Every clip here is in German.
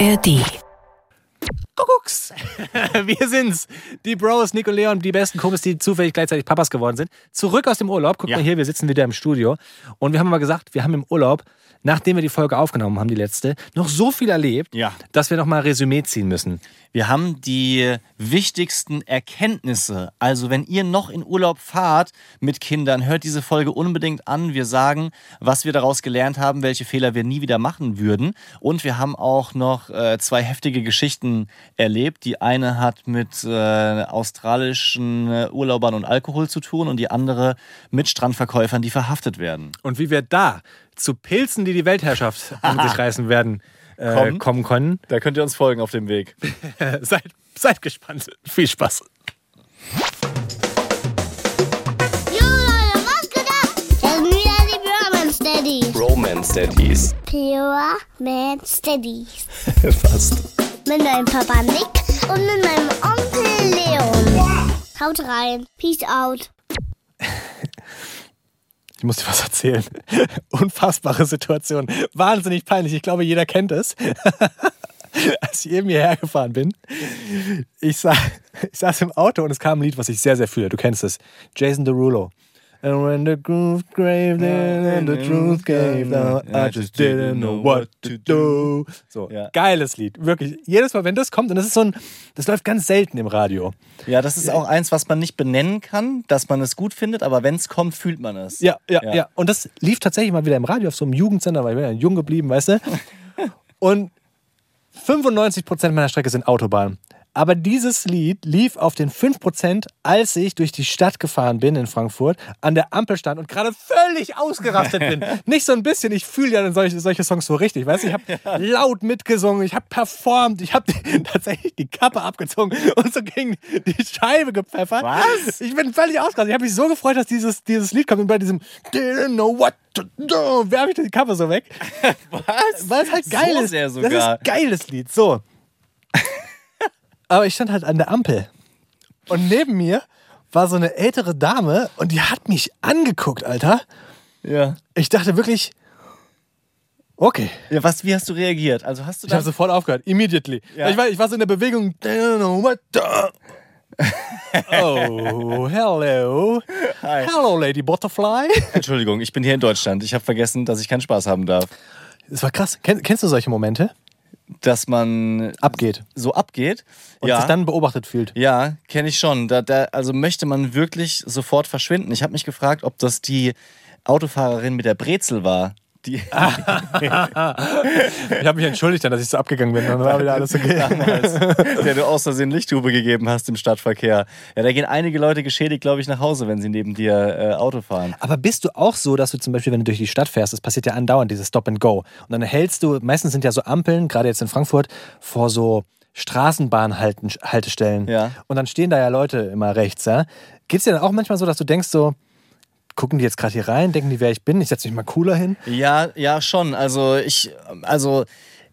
ARD. Kuckucks. Wir sind's. Die Bros, Nico Leon, die besten Kumpels, die zufällig gleichzeitig Papas geworden sind. Zurück aus dem Urlaub. Guck Ja. mal hier, wir sitzen wieder im Studio. Und wir haben mal gesagt, wir haben im Urlaub, nachdem wir die Folge aufgenommen haben, die letzte, noch so viel erlebt, Ja. dass wir noch mal Resümee ziehen müssen. Wir haben die wichtigsten Erkenntnisse. Also wenn ihr noch in Urlaub fahrt mit Kindern, hört diese Folge unbedingt an. Wir sagen, was wir daraus gelernt haben, welche Fehler wir nie wieder machen würden. Und wir haben auch noch äh, zwei heftige Geschichten erlebt. Die eine hat mit äh, australischen äh, Urlaubern und Alkohol zu tun und die andere mit Strandverkäufern, die verhaftet werden. Und wie wir da zu Pilzen, die die Weltherrschaft an sich reißen werden, äh, Kommen. kommen können. Da könnt ihr uns folgen auf dem Weg. seid, seid gespannt. Viel Spaß. Romance Daddies. Pure Man Steadies. Fast. Mit meinem Papa Nick und mit meinem Onkel Leon. Haut rein. Peace out. Ich muss dir was erzählen. Unfassbare Situation. Wahnsinnig peinlich. Ich glaube, jeder kennt es. Als ich eben hierher gefahren bin, ich, sa ich saß im Auto und es kam ein Lied, was ich sehr, sehr fühle. Du kennst es. Jason Derulo. And when the groove gave in and the truth gave down, I just didn't know what to do. So, Ja. geiles Lied. Wirklich. Jedes Mal, wenn das kommt, und das ist so ein, das läuft ganz selten im Radio. Ja, das ist auch eins, was man nicht benennen kann, dass man es gut findet, aber wenn es kommt, fühlt man es. Ja, ja, Ja. ja, Und das lief tatsächlich mal wieder im Radio auf so einem Jugendsender, weil ich bin ja jung geblieben, weißt du? Und 95% meiner Strecke sind Autobahnen. Aber dieses Lied lief auf den 5%, als ich durch die Stadt gefahren bin in Frankfurt, an der Ampel stand und gerade völlig ausgerastet bin. Nicht so ein bisschen, ich fühle ja solche, solche Songs so richtig, weißt du? Ich habe laut mitgesungen, ich habe performt, ich habe tatsächlich die Kappe abgezogen und so gegen die Scheibe gepfeffert. Was? Ich bin völlig ausgerastet. Ich habe mich so gefreut, dass dieses, dieses Lied kommt und bei diesem Didn't know what to do, werfe ich die Kappe so weg. Was? Weil es halt geil so ist. Sehr Das sogar. ist ein geiles Lied. So. Aber ich stand halt an der Ampel. Und neben mir war so eine ältere Dame und die hat mich angeguckt, Alter. ja. Ich dachte wirklich, okay. ja. Was, wie hast du reagiert? Also hast du Ich habe sofort aufgehört, immediately. Ja. Ich, war, ich war so in der Bewegung. Oh, hello. Hi. Hello, Lady Butterfly. Entschuldigung, ich bin hier in Deutschland. Ich habe vergessen, dass ich keinen Spaß haben darf. Das war krass. Kenn, kennst du solche Momente? Dass man Abgeht. so abgeht. Und ja. sich dann beobachtet fühlt. Ja, kenne ich schon. Da, da, also möchte man wirklich sofort verschwinden. Ich habe mich gefragt, ob das die Autofahrerin mit der Brezel war. Die Ich habe mich entschuldigt, dass ich so abgegangen bin. Und dann war wieder alles okay. damals, der du aus Versehen Lichthube gegeben hast im Stadtverkehr. Ja, da gehen einige Leute geschädigt, glaube ich, nach Hause, wenn sie neben dir äh, Auto fahren. Aber bist du auch so, dass du zum Beispiel, wenn du durch die Stadt fährst, das passiert ja andauernd, dieses Stop and Go. Und dann hältst du, meistens sind ja so Ampeln, gerade jetzt in Frankfurt, vor so Straßenbahnhaltestellen. Ja. Und dann stehen da ja Leute immer rechts. Ja? Geht es dir dann auch manchmal so, dass du denkst so, gucken die jetzt gerade hier rein, denken die, wer ich bin, ich setze mich mal cooler hin? Ja, ja, schon. Also ich, also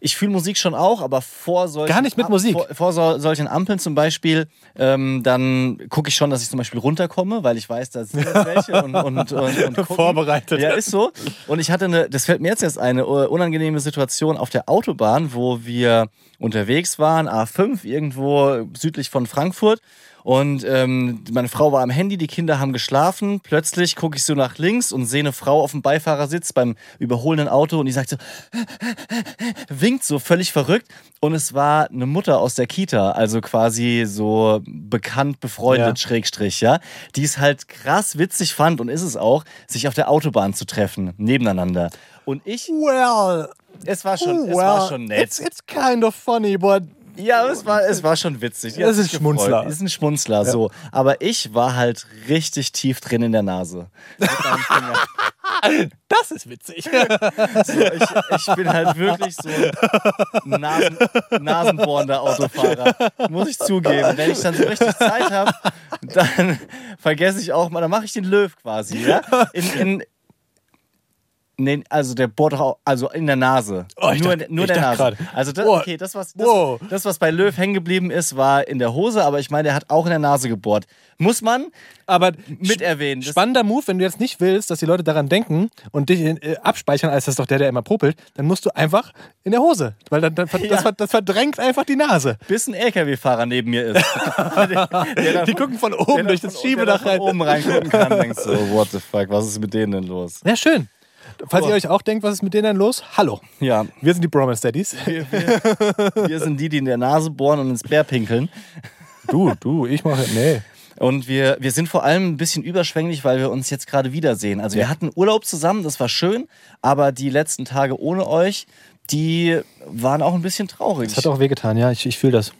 ich fühle Musik schon auch, aber vor solchen Gar nicht mit Musik? Vor, vor so, solchen Ampeln zum Beispiel, ähm, dann gucke ich schon, dass ich zum Beispiel runterkomme, weil ich weiß, da sind welche und, und, und, und. Vorbereitet. Ja, ist so. Und ich hatte eine, das fällt mir jetzt erst eine äh, unangenehme Situation auf der Autobahn, wo wir unterwegs waren, A5, irgendwo südlich von Frankfurt. Und ähm, meine Frau war am Handy, die Kinder haben geschlafen. Plötzlich gucke ich so nach links und sehe eine Frau auf dem Beifahrersitz beim überholenden Auto und die sagt so, winkt so völlig verrückt. Und es war eine Mutter aus der Kita, also quasi so bekannt, befreundet, Ja. Schrägstrich, ja, die es halt krass witzig fand und ist es auch, sich auf der Autobahn zu treffen, nebeneinander. Und ich, Well, es war schon, es war schon nett. It's, it's kind of funny, but Ja, es war, es war schon witzig. Das hat ist ein Schmunzler. gefreut. Ist ein Schmunzler, so. Aber ich war halt richtig tief drin in der Nase. Das ist witzig. So, ich, ich bin halt wirklich so ein Nasen, nasenbohrender Autofahrer. Muss ich zugeben. Wenn ich dann so richtig Zeit habe, dann vergesse ich auch mal, dann mache ich den Löw quasi. Ja? In, in, Nee, also der bohrt doch auch, also in der Nase. Oh, nur dachte- nur der Nase. grad. Also das, Oh. okay, das was, das, Wow. das, was bei Löw hängen geblieben ist, war in der Hose, aber ich meine, der hat auch in der Nase gebohrt. Muss man Aber mit erwähnen. Das- spannender Move, wenn du jetzt nicht willst, dass die Leute daran denken und dich äh, abspeichern, als das ist doch der, der immer popelt, dann musst du einfach in der Hose. Weil dann, dann, das, Ja. ver- das verdrängt einfach die Nase. bis ein LKW-Fahrer neben mir ist. der, der Die gucken von oben durch da das Schiebedach rein. von oben reingucken kann, denkst du, what the fuck, was ist mit denen denn los? Ja, schön. Falls Oh. ihr euch auch denkt, was ist mit denen denn los? Hallo. Ja, Wir sind die Bromance Daddies. wir, wir, wir sind die, die in der Nase bohren und ins Bär pinkeln. Du, du, ich mache. Nee. Und wir, wir sind vor allem ein bisschen überschwänglich, weil wir uns jetzt gerade wiedersehen. Also wir hatten Urlaub zusammen, das war schön, aber die letzten Tage ohne euch, die waren auch ein bisschen traurig. Das hat auch wehgetan, ja, ich, ich fühle das.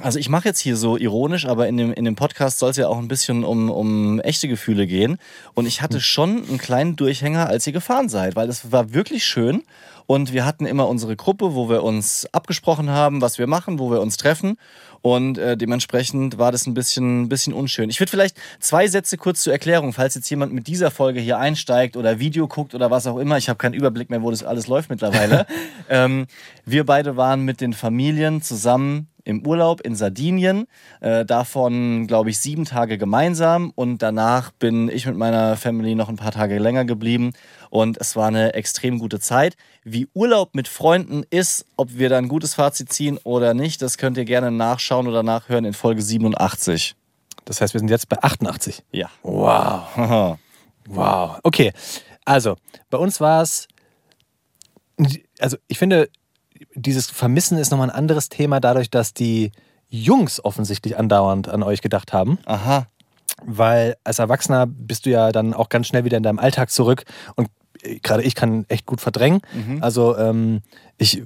Also ich mache jetzt hier so ironisch, aber in dem, in dem Podcast soll es ja auch ein bisschen um, um echte Gefühle gehen. Und ich hatte schon einen kleinen Durchhänger, als ihr gefahren seid, weil es war wirklich schön. Und wir hatten immer unsere Gruppe, wo wir uns abgesprochen haben, was wir machen, wo wir uns treffen. Und äh, dementsprechend war das ein bisschen, bisschen unschön. Ich würde vielleicht zwei Sätze kurz zur Erklärung, falls jetzt jemand mit dieser Folge hier einsteigt oder Video guckt oder was auch immer. Ich habe keinen Überblick mehr, wo das alles läuft mittlerweile. ähm, wir beide waren mit den Familien zusammen im Urlaub in Sardinien. Äh, davon, glaube ich, sieben Tage gemeinsam. Und danach bin ich mit meiner Family noch ein paar Tage länger geblieben. Und es war eine extrem gute Zeit. Wie Urlaub mit Freunden ist, ob wir da ein gutes Fazit ziehen oder nicht, das könnt ihr gerne nachschauen oder nachhören in Folge 87. Das heißt, wir sind jetzt bei 88. Ja. Wow. Wow. Okay. Also, bei uns war es. Also, ich finde, dieses Vermissen ist nochmal ein anderes Thema, dadurch, dass die Jungs offensichtlich andauernd an euch gedacht haben. Aha. Weil als Erwachsener bist du ja dann auch ganz schnell wieder in deinem Alltag zurück und äh, gerade ich kann echt gut verdrängen. Mhm. Also ähm, ich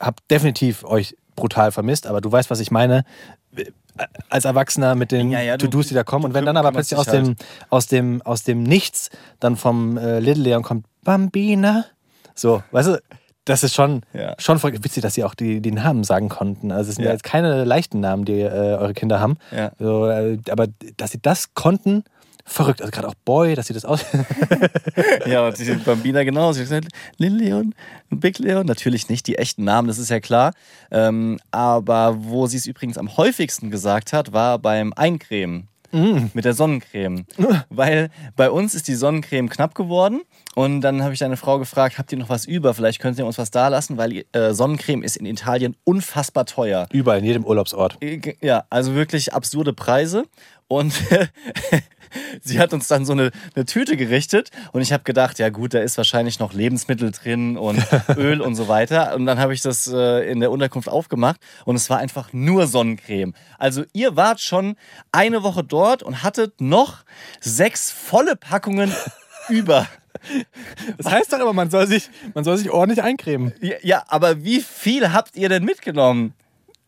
habe definitiv euch brutal vermisst, aber du weißt, was ich meine. Äh, Als Erwachsener mit den Ja, ja, To-Dos, die da kommen. Und wenn dann aber plötzlich aus halt. dem, aus, dem, aus dem Nichts dann vom äh, Little Leon kommt Bambina. So, weißt du, das ist schon, Ja. schon voll witzig, dass sie auch die, die Namen sagen konnten. Also es sind ja, jetzt keine leichten Namen, die äh, eure Kinder haben. Ja. So, äh, aber dass sie das konnten, verrückt. Also gerade auch Boy, dass sie das aus. Ja, und die Bambina genauso. Lil Leon, Big Leon, natürlich nicht die echten Namen, das ist ja klar. Ähm, aber wo sie es übrigens am häufigsten gesagt hat, war beim Eincremen. Mit der Sonnencreme. Weil bei uns ist die Sonnencreme knapp geworden. Und dann habe ich deine Frau gefragt, habt ihr noch was über? Vielleicht könnt ihr uns was da lassen, weil äh, Sonnencreme ist in Italien unfassbar teuer. Überall, in jedem Urlaubsort. Ja, also wirklich absurde Preise. Und sie hat uns dann so eine, eine Tüte gerichtet und ich habe gedacht, ja gut, da ist wahrscheinlich noch Lebensmittel drin und Öl und so weiter. Und dann habe ich das äh, in der Unterkunft aufgemacht und es war einfach nur Sonnencreme. Also ihr wart schon eine Woche dort und hattet noch sechs volle Packungen über. Das heißt doch immer, man soll sich, man soll sich ordentlich eincremen. Ja, Ja, aber wie viel habt ihr denn mitgenommen?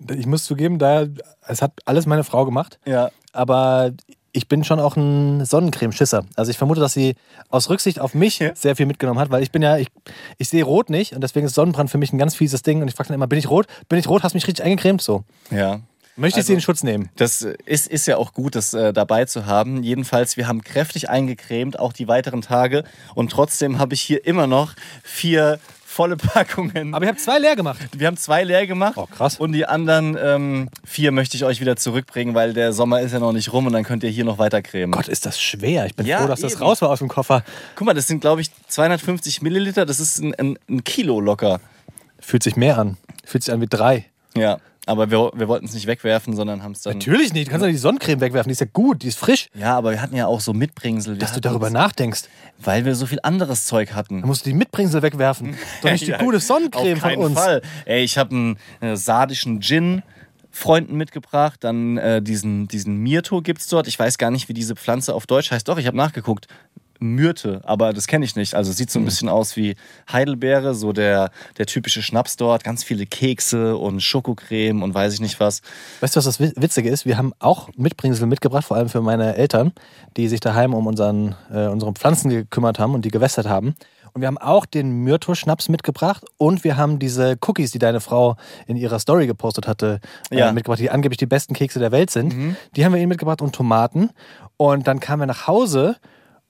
Ich muss zugeben, da, es hat alles meine Frau gemacht. Ja. Aber ich bin schon auch ein Sonnencremeschisser. Also ich vermute, dass sie aus Rücksicht auf mich Ja. sehr viel mitgenommen hat, weil ich bin ja, ich, ich sehe rot nicht und deswegen ist Sonnenbrand für mich ein ganz fieses Ding und ich frage dann immer, bin ich rot? Bin ich rot? Hast du mich richtig eingecremt? So. Ja. Möchte ich sie in Schutz nehmen? Das ist, ist ja auch gut, das äh, dabei zu haben. Jedenfalls, wir haben kräftig eingecremt, auch die weiteren Tage. Und trotzdem habe ich hier immer noch vier volle Packungen. Aber ich habe zwei leer gemacht. wir haben zwei leer gemacht. Oh, krass. Und die anderen ähm, vier möchte ich euch wieder zurückbringen, weil der Sommer ist ja noch nicht rum und dann könnt ihr hier noch weiter cremen. Gott, ist das schwer. Ich bin Ja, froh, dass das eben. raus war aus dem Koffer. Guck mal, das sind, glaube ich, 250 Milliliter. Das ist ein, ein, ein Kilo locker. Fühlt sich mehr an. Fühlt sich an wie drei. Ja. Aber wir, wir wollten es nicht wegwerfen, sondern haben es dann. Natürlich nicht. Du kannst doch die Sonnencreme wegwerfen. Die ist ja gut, die ist frisch. Ja, aber wir hatten ja auch so Mitbringsel. Wir Dass du hatten darüber uns- nachdenkst. Weil wir so viel anderes Zeug hatten. Dann musst du die Mitbringsel wegwerfen. Doch nicht die gute Sonnencreme auf von keinen uns. Fall. Ey, ich habe einen äh, sardischen Gin Freunden mitgebracht, dann äh, diesen, diesen Myrto gibt's dort. Ich weiß gar nicht, wie diese Pflanze auf Deutsch heißt. Doch, ich habe nachgeguckt. Myrte, aber das kenne ich nicht. Also sieht so ein bisschen aus wie Heidelbeere, so der, der typische Schnaps dort. Ganz viele Kekse und Schokocreme und weiß ich nicht was. Weißt du, was das Wi- Witzige ist? Wir haben auch Mitbringsel mitgebracht, vor allem für meine Eltern, die sich daheim um unseren, äh, unsere Pflanzen gekümmert haben und die gewässert haben. Und wir haben auch den Myrto-Schnaps mitgebracht und wir haben diese Cookies, die deine Frau in ihrer Story gepostet hatte, äh, Ja. mitgebracht, die angeblich die besten Kekse der Welt sind. Die haben wir ihnen mitgebracht und Tomaten. Und dann kamen wir nach Hause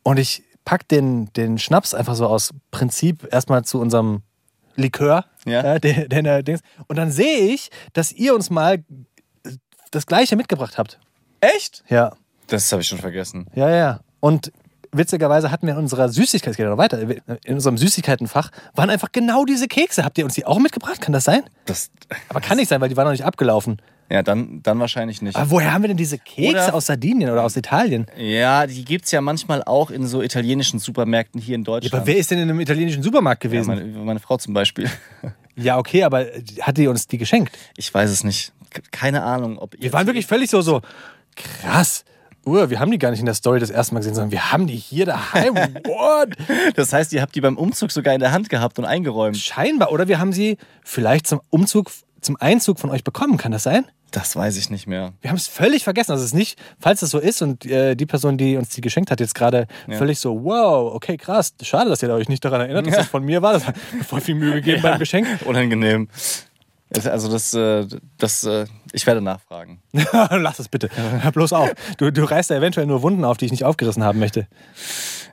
und ich packt den, den Schnaps einfach so aus Prinzip erstmal zu unserem Likör. Ja. den, den, er Dings. Und dann sehe ich, dass ihr uns mal das Gleiche mitgebracht habt. Echt? Ja. Das habe ich schon vergessen. Ja, ja. Und witzigerweise hatten wir in unserer Süßigkeit, es geht ja noch weiter, in unserem Süßigkeitenfach waren einfach genau diese Kekse. Habt ihr uns die auch mitgebracht? Kann das sein? Das, Aber kann nicht sein, weil die waren noch nicht abgelaufen. Ja, dann, dann wahrscheinlich nicht. Aber woher haben wir denn diese Kekse Oder- aus Sardinien oder aus Italien? Ja, die gibt es ja manchmal auch in so italienischen Supermärkten hier in Ja, Deutschland. aber wer ist denn in einem italienischen Supermarkt ja, gewesen? meine, meine Frau zum Beispiel. Ja, okay, aber hat die uns die geschenkt? Ich weiß es nicht. Keine Ahnung, ob ihr. Wir waren wirklich völlig so, so krass. Uh, wir haben die gar nicht in der Story das erste Mal gesehen, sondern wir haben die hier daheim. What? Das heißt, ihr habt die beim Umzug sogar in der Hand gehabt und eingeräumt. Scheinbar. Oder wir haben sie vielleicht zum Umzug, zum Einzug von euch bekommen. Kann das sein? Das weiß ich nicht mehr. Wir haben es völlig vergessen. Also es ist nicht, falls das so ist und äh, die Person, die uns die geschenkt hat, jetzt gerade völlig so, wow, okay, krass. Schade, dass ihr euch nicht daran erinnert, dass das von mir war. Das hat mir voll viel Mühe gegeben beim Geschenk. Unangenehm. Es- Also das, äh, das, äh, ich werde nachfragen. Lass es bitte. Hör bloß auf. Du, du reißt da eventuell nur Wunden auf, die ich nicht aufgerissen haben möchte.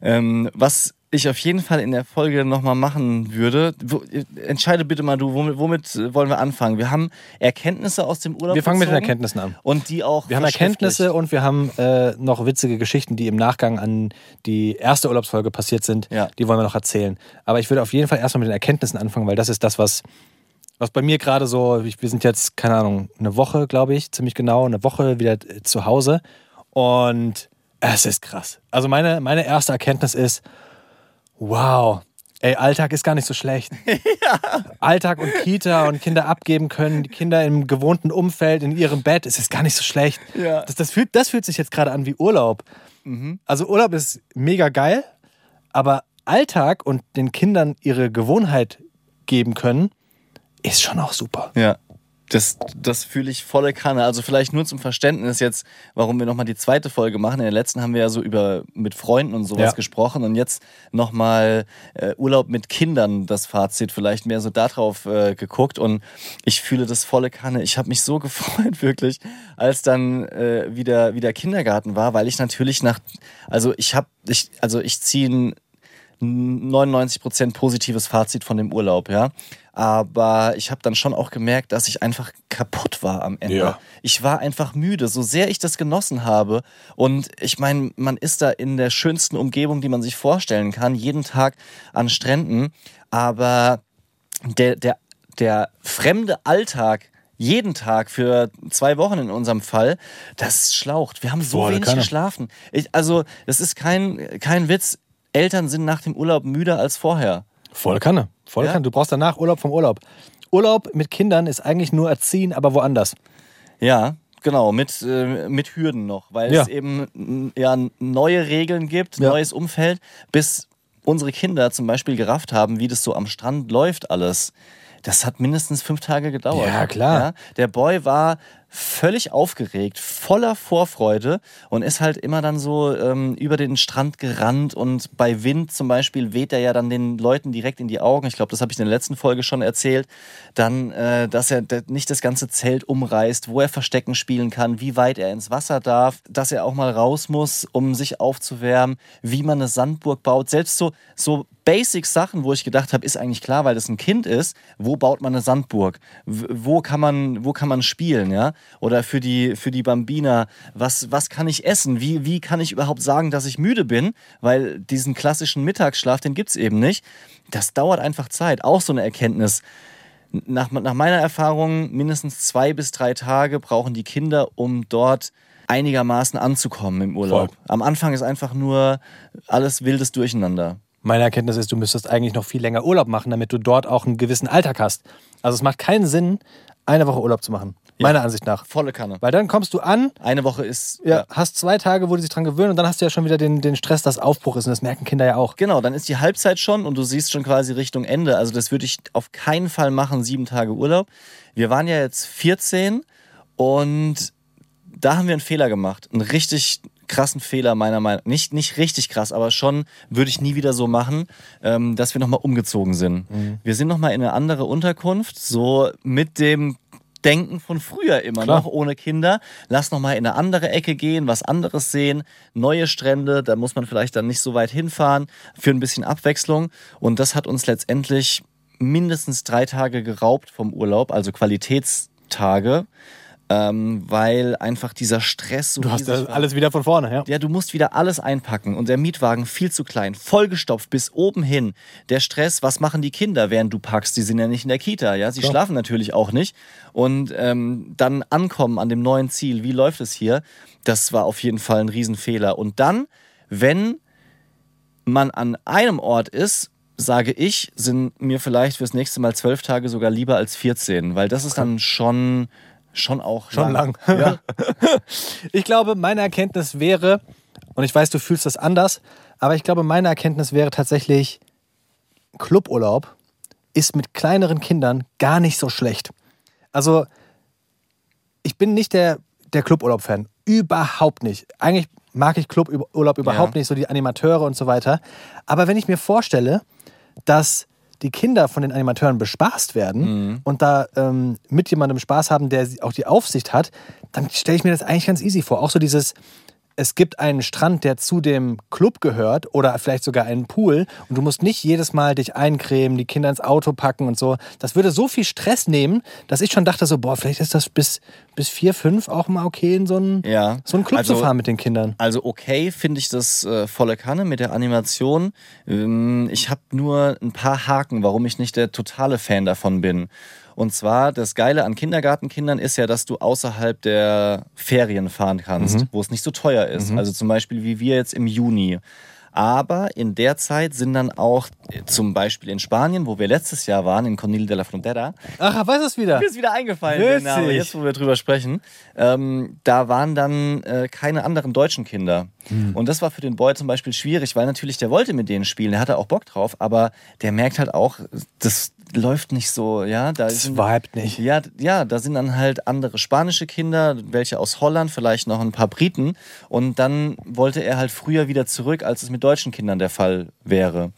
Ähm, was ich auf jeden Fall in der Folge nochmal machen würde, wo, entscheide bitte mal du, womit, womit wollen wir anfangen? Wir haben Erkenntnisse aus dem Urlaub. Wir fangen mit den Erkenntnissen an. Und die auch. Wir haben. Erkenntnisse und wir haben äh, noch witzige Geschichten, die im Nachgang an die erste Urlaubsfolge passiert sind. Ja. Die wollen wir noch erzählen. Aber ich würde auf jeden Fall erstmal mit den Erkenntnissen anfangen, weil das ist das, was, was bei mir gerade so, ich, wir sind jetzt, keine Ahnung, eine Woche, glaube ich, ziemlich genau, eine Woche wieder äh, zu Hause. Und es ist krass. Also meine, meine erste Erkenntnis ist, wow, ey, Alltag ist gar nicht so schlecht. Alltag und Kita und Kinder abgeben können, die Kinder im gewohnten Umfeld, in ihrem Bett, es ist gar nicht so schlecht. Ja. Das, das, fühlt, das fühlt sich jetzt gerade an wie Urlaub. Also Urlaub ist mega geil, aber Alltag und den Kindern ihre Gewohnheit geben können, ist schon auch super. Ja. Das, das fühle ich volle Kanne. Also vielleicht nur zum Verständnis jetzt, warum wir nochmal die zweite Folge machen. In der letzten haben wir ja so über mit Freunden und sowas Ja. gesprochen und jetzt nochmal äh, Urlaub mit Kindern, das Fazit, vielleicht mehr so darauf äh, geguckt und ich fühle das volle Kanne. Ich habe mich so gefreut, wirklich, als dann äh, wieder, wieder Kindergarten war, weil ich natürlich nach, also ich habe, ich, also ich ziehe 99% positives Fazit von dem Urlaub, ja. Aber ich habe dann schon auch gemerkt, dass ich einfach kaputt war am Ende. Ja. Ich war einfach müde, so sehr ich das genossen habe. Und ich meine, man ist da in der schönsten Umgebung, die man sich vorstellen kann, jeden Tag an Stränden. Aber der, der, der fremde Alltag, jeden Tag für zwei Wochen in unserem Fall, das schlaucht. Wir haben so Volle wenig geschlafen. Ich, also, das ist kein, kein Witz. Eltern sind nach dem Urlaub müder als vorher. Voll Kanne. Voll Ja. Kanne. Du brauchst danach Urlaub vom Urlaub. Urlaub mit Kindern ist eigentlich nur erziehen, aber woanders. Ja, genau, mit, äh, mit Hürden noch, weil Ja. es eben n- ja, neue Regeln gibt, Ja. neues Umfeld, bis unsere Kinder zum Beispiel gerafft haben, wie das so am Strand läuft alles. Das hat mindestens fünf Tage gedauert. Ja, klar. Ja, der Boy war völlig aufgeregt, voller Vorfreude und ist halt immer dann so ähm, über den Strand gerannt und bei Wind zum Beispiel weht er ja dann den Leuten direkt in die Augen. Ich glaube, das habe ich in der letzten Folge schon erzählt. Dann, äh, dass er nicht das ganze Zelt umreißt, wo er Verstecken spielen kann, wie weit er ins Wasser darf, dass er auch mal raus muss, um sich aufzuwärmen, wie man eine Sandburg baut. Selbst so, so Basic-Sachen, wo ich gedacht habe, ist eigentlich klar, weil das ein Kind ist, wo baut man eine Sandburg? Wo kann man, wo kann man spielen, ja? Oder für die, für die Bambina, was, was kann ich essen? Wie, wie kann ich überhaupt sagen, dass ich müde bin? Weil diesen klassischen Mittagsschlaf, den gibt's eben nicht. Das dauert einfach Zeit. Auch so eine Erkenntnis. Nach, nach meiner Erfahrung, mindestens zwei bis drei Tage brauchen die Kinder, um dort einigermaßen anzukommen im Urlaub. Voll. Am Anfang ist einfach nur alles wildes Durcheinander. Meine Erkenntnis ist, du müsstest eigentlich noch viel länger Urlaub machen, damit du dort auch einen gewissen Alltag hast. Also es macht keinen Sinn, eine Woche Urlaub zu machen. Meiner Ansicht nach. Volle Kanne. Weil dann kommst du an, Eine Woche ist. ja, hast zwei Tage, wo die sich dran gewöhnen und dann hast du ja schon wieder den, den Stress, dass Aufbruch ist. Und das merken Kinder ja auch. Genau, dann ist die Halbzeit schon und du siehst schon quasi Richtung Ende. Also das würde ich auf keinen Fall machen, sieben Tage Urlaub. Wir waren ja jetzt 14 und da haben wir einen Fehler gemacht. Einen richtig krassen Fehler meiner Meinung nach. Nicht, nicht richtig krass, aber schon würde ich nie wieder so machen, ähm, dass wir nochmal umgezogen sind. Wir sind nochmal in eine andere Unterkunft, so mit dem Denken von früher immer Klar. noch ohne Kinder. Lass noch mal in eine andere Ecke gehen, was anderes sehen, neue Strände, da muss man vielleicht dann nicht so weit hinfahren, für ein bisschen Abwechslung. Und das hat uns letztendlich mindestens drei Tage geraubt vom Urlaub, also Qualitätstage, ähm, weil einfach dieser Stress so Du hast war. alles wieder von vorne, ja. Ja, du musst wieder alles einpacken und der Mietwagen viel zu klein, vollgestopft bis oben hin. Der Stress, was machen die Kinder, während du packst? Die sind ja nicht in der Kita, ja, sie Klar. schlafen natürlich auch nicht. Und ähm, dann ankommen an dem neuen Ziel, wie läuft es hier? Das war auf jeden Fall ein Riesenfehler. Und dann, wenn man an einem Ort ist, sage ich, sind mir vielleicht fürs nächste Mal zwölf Tage sogar lieber als 14, weil das ist dann schon, schon auch Schon lang. Ja. Ich glaube, meine Erkenntnis wäre, und ich weiß, du fühlst das anders, aber ich glaube, meine Erkenntnis wäre tatsächlich, Cluburlaub ist mit kleineren Kindern gar nicht so schlecht. Also, ich bin nicht der, der Cluburlaub-Fan. Überhaupt nicht. Eigentlich mag ich Cluburlaub überhaupt Ja. nicht, so die Animateure und so weiter. Aber wenn ich mir vorstelle, dass die Kinder von den Animateuren bespaßt werden und da ähm, mit jemandem Spaß haben, der auch die Aufsicht hat, dann stelle ich mir das eigentlich ganz easy vor. Auch so dieses, es gibt einen Strand, der zu dem Club gehört oder vielleicht sogar einen Pool und du musst nicht jedes Mal dich eincremen, die Kinder ins Auto packen und so. Das würde so viel Stress nehmen, dass ich schon dachte so, boah, vielleicht ist das bis, bis vier, fünf auch mal okay, in so einen, Ja. so einen Club Also- zu fahren mit den Kindern. Also okay finde ich das äh, volle Kanne mit der Animation. Ähm, ich habe nur ein paar Haken, warum ich nicht der totale Fan davon bin. Und zwar, das Geile an Kindergartenkindern ist ja, dass du außerhalb der Ferien fahren kannst, wo es nicht so teuer ist. Also zum Beispiel wie wir jetzt im Juni. Aber in der Zeit sind dann auch äh, zum Beispiel in Spanien, wo wir letztes Jahr waren, in Conil de la Frontera, Ach, weiß es wieder. mir ist wieder eingefallen, der Name, Witzig. jetzt wo wir drüber sprechen. Ähm, da waren dann äh, keine anderen deutschen Kinder. Hm. Und das war für den Boy zum Beispiel schwierig, weil natürlich der wollte mit denen spielen, der hatte auch Bock drauf, aber der merkt halt auch, das läuft nicht so, ja. Da Das sind- vibet nicht. ja, ja, da sind dann halt andere spanische Kinder, welche aus Holland, vielleicht noch ein paar Briten. Und dann wollte er halt früher wieder zurück, als es mit deutschen Kindern der Fall wäre.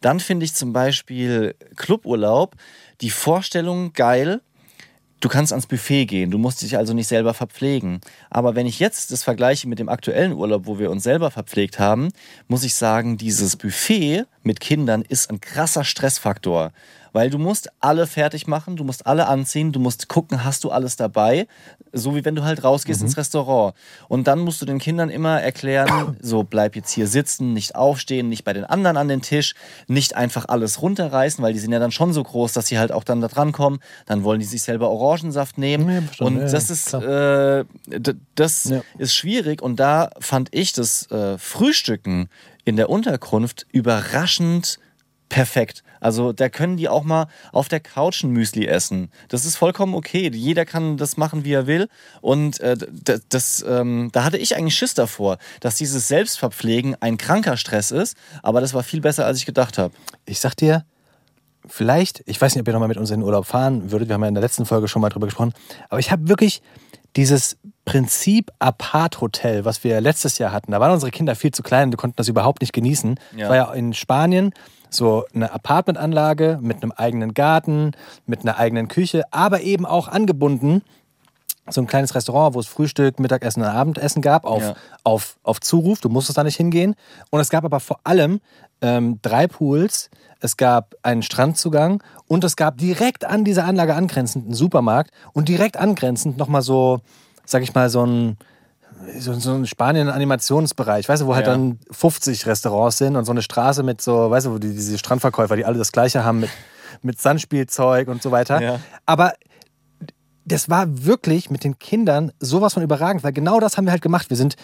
Dann finde ich zum Beispiel Cluburlaub, die Vorstellung geil, Du kannst ans Buffet gehen, du musst dich also nicht selber verpflegen. Aber wenn ich jetzt das vergleiche mit dem aktuellen Urlaub, wo wir uns selber verpflegt haben, muss ich sagen, dieses Buffet mit Kindern ist ein krasser Stressfaktor. Weil du musst alle fertig machen, du musst alle anziehen, du musst gucken, hast du alles dabei, so wie wenn du halt rausgehst ins Restaurant. Und dann musst du den Kindern immer erklären, so bleib jetzt hier sitzen, nicht aufstehen, nicht bei den anderen an den Tisch, nicht einfach alles runterreißen, weil die sind ja dann schon so groß, dass sie halt auch dann da dran kommen. Dann wollen die sich selber Orangensaft nehmen. Ja, und Ja, das ist, äh, das Ja. ist schwierig. Und da fand ich das äh, Frühstücken in der Unterkunft überraschend perfekt. Also da können die auch mal auf der Couch ein Müsli essen. Das ist vollkommen okay. Jeder kann das machen, wie er will. Und äh, das, ähm, da hatte ich eigentlich Schiss davor, dass dieses Selbstverpflegen ein kranker Stress ist. Aber das war viel besser, als ich gedacht habe. Ich sag dir, vielleicht, ich weiß nicht, ob ihr nochmal mit uns in den Urlaub fahren würdet, wir haben ja in der letzten Folge schon mal drüber gesprochen, aber ich habe wirklich dieses Prinzip Apart-Hotel, was wir letztes Jahr hatten, da waren unsere Kinder viel zu klein, die konnten das überhaupt nicht genießen. Ja. Es war ja in Spanien so eine Apartmentanlage mit einem eigenen Garten, mit einer eigenen Küche, aber eben auch angebunden so ein kleines Restaurant, wo es Frühstück, Mittagessen und Abendessen gab, auf, Ja. auf, auf Zuruf. Du musstest da nicht hingehen. Und es gab aber vor allem ähm, drei Pools. Es gab einen Strandzugang und es gab direkt an dieser Anlage angrenzend einen Supermarkt und direkt angrenzend nochmal so, sag ich mal, so ein, so, so ein Spanien-Animationsbereich, weißt du, wo halt Ja. dann 50 Restaurants sind und so eine Straße mit so, weißt du, wo die, diese Strandverkäufer, die alle das Gleiche haben mit, mit Sandspielzeug und so weiter. Ja. Aber das war wirklich mit den Kindern sowas von überragend, weil genau das haben wir halt gemacht. Wir sind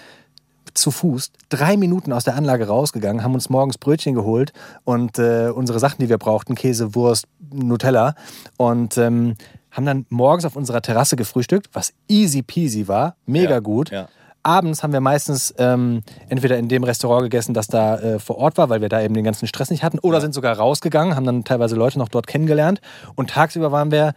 zu Fuß drei Minuten aus der Anlage rausgegangen, haben uns morgens Brötchen geholt und äh, unsere Sachen, die wir brauchten, Käse, Wurst, Nutella und ähm, haben dann morgens auf unserer Terrasse gefrühstückt, was easy peasy war, mega Ja, gut. ja. Abends haben wir meistens ähm, entweder in dem Restaurant gegessen, das da äh, vor Ort war, weil wir da eben den ganzen Stress nicht hatten, oder sind sogar rausgegangen, haben dann teilweise Leute noch dort kennengelernt. Und tagsüber waren wir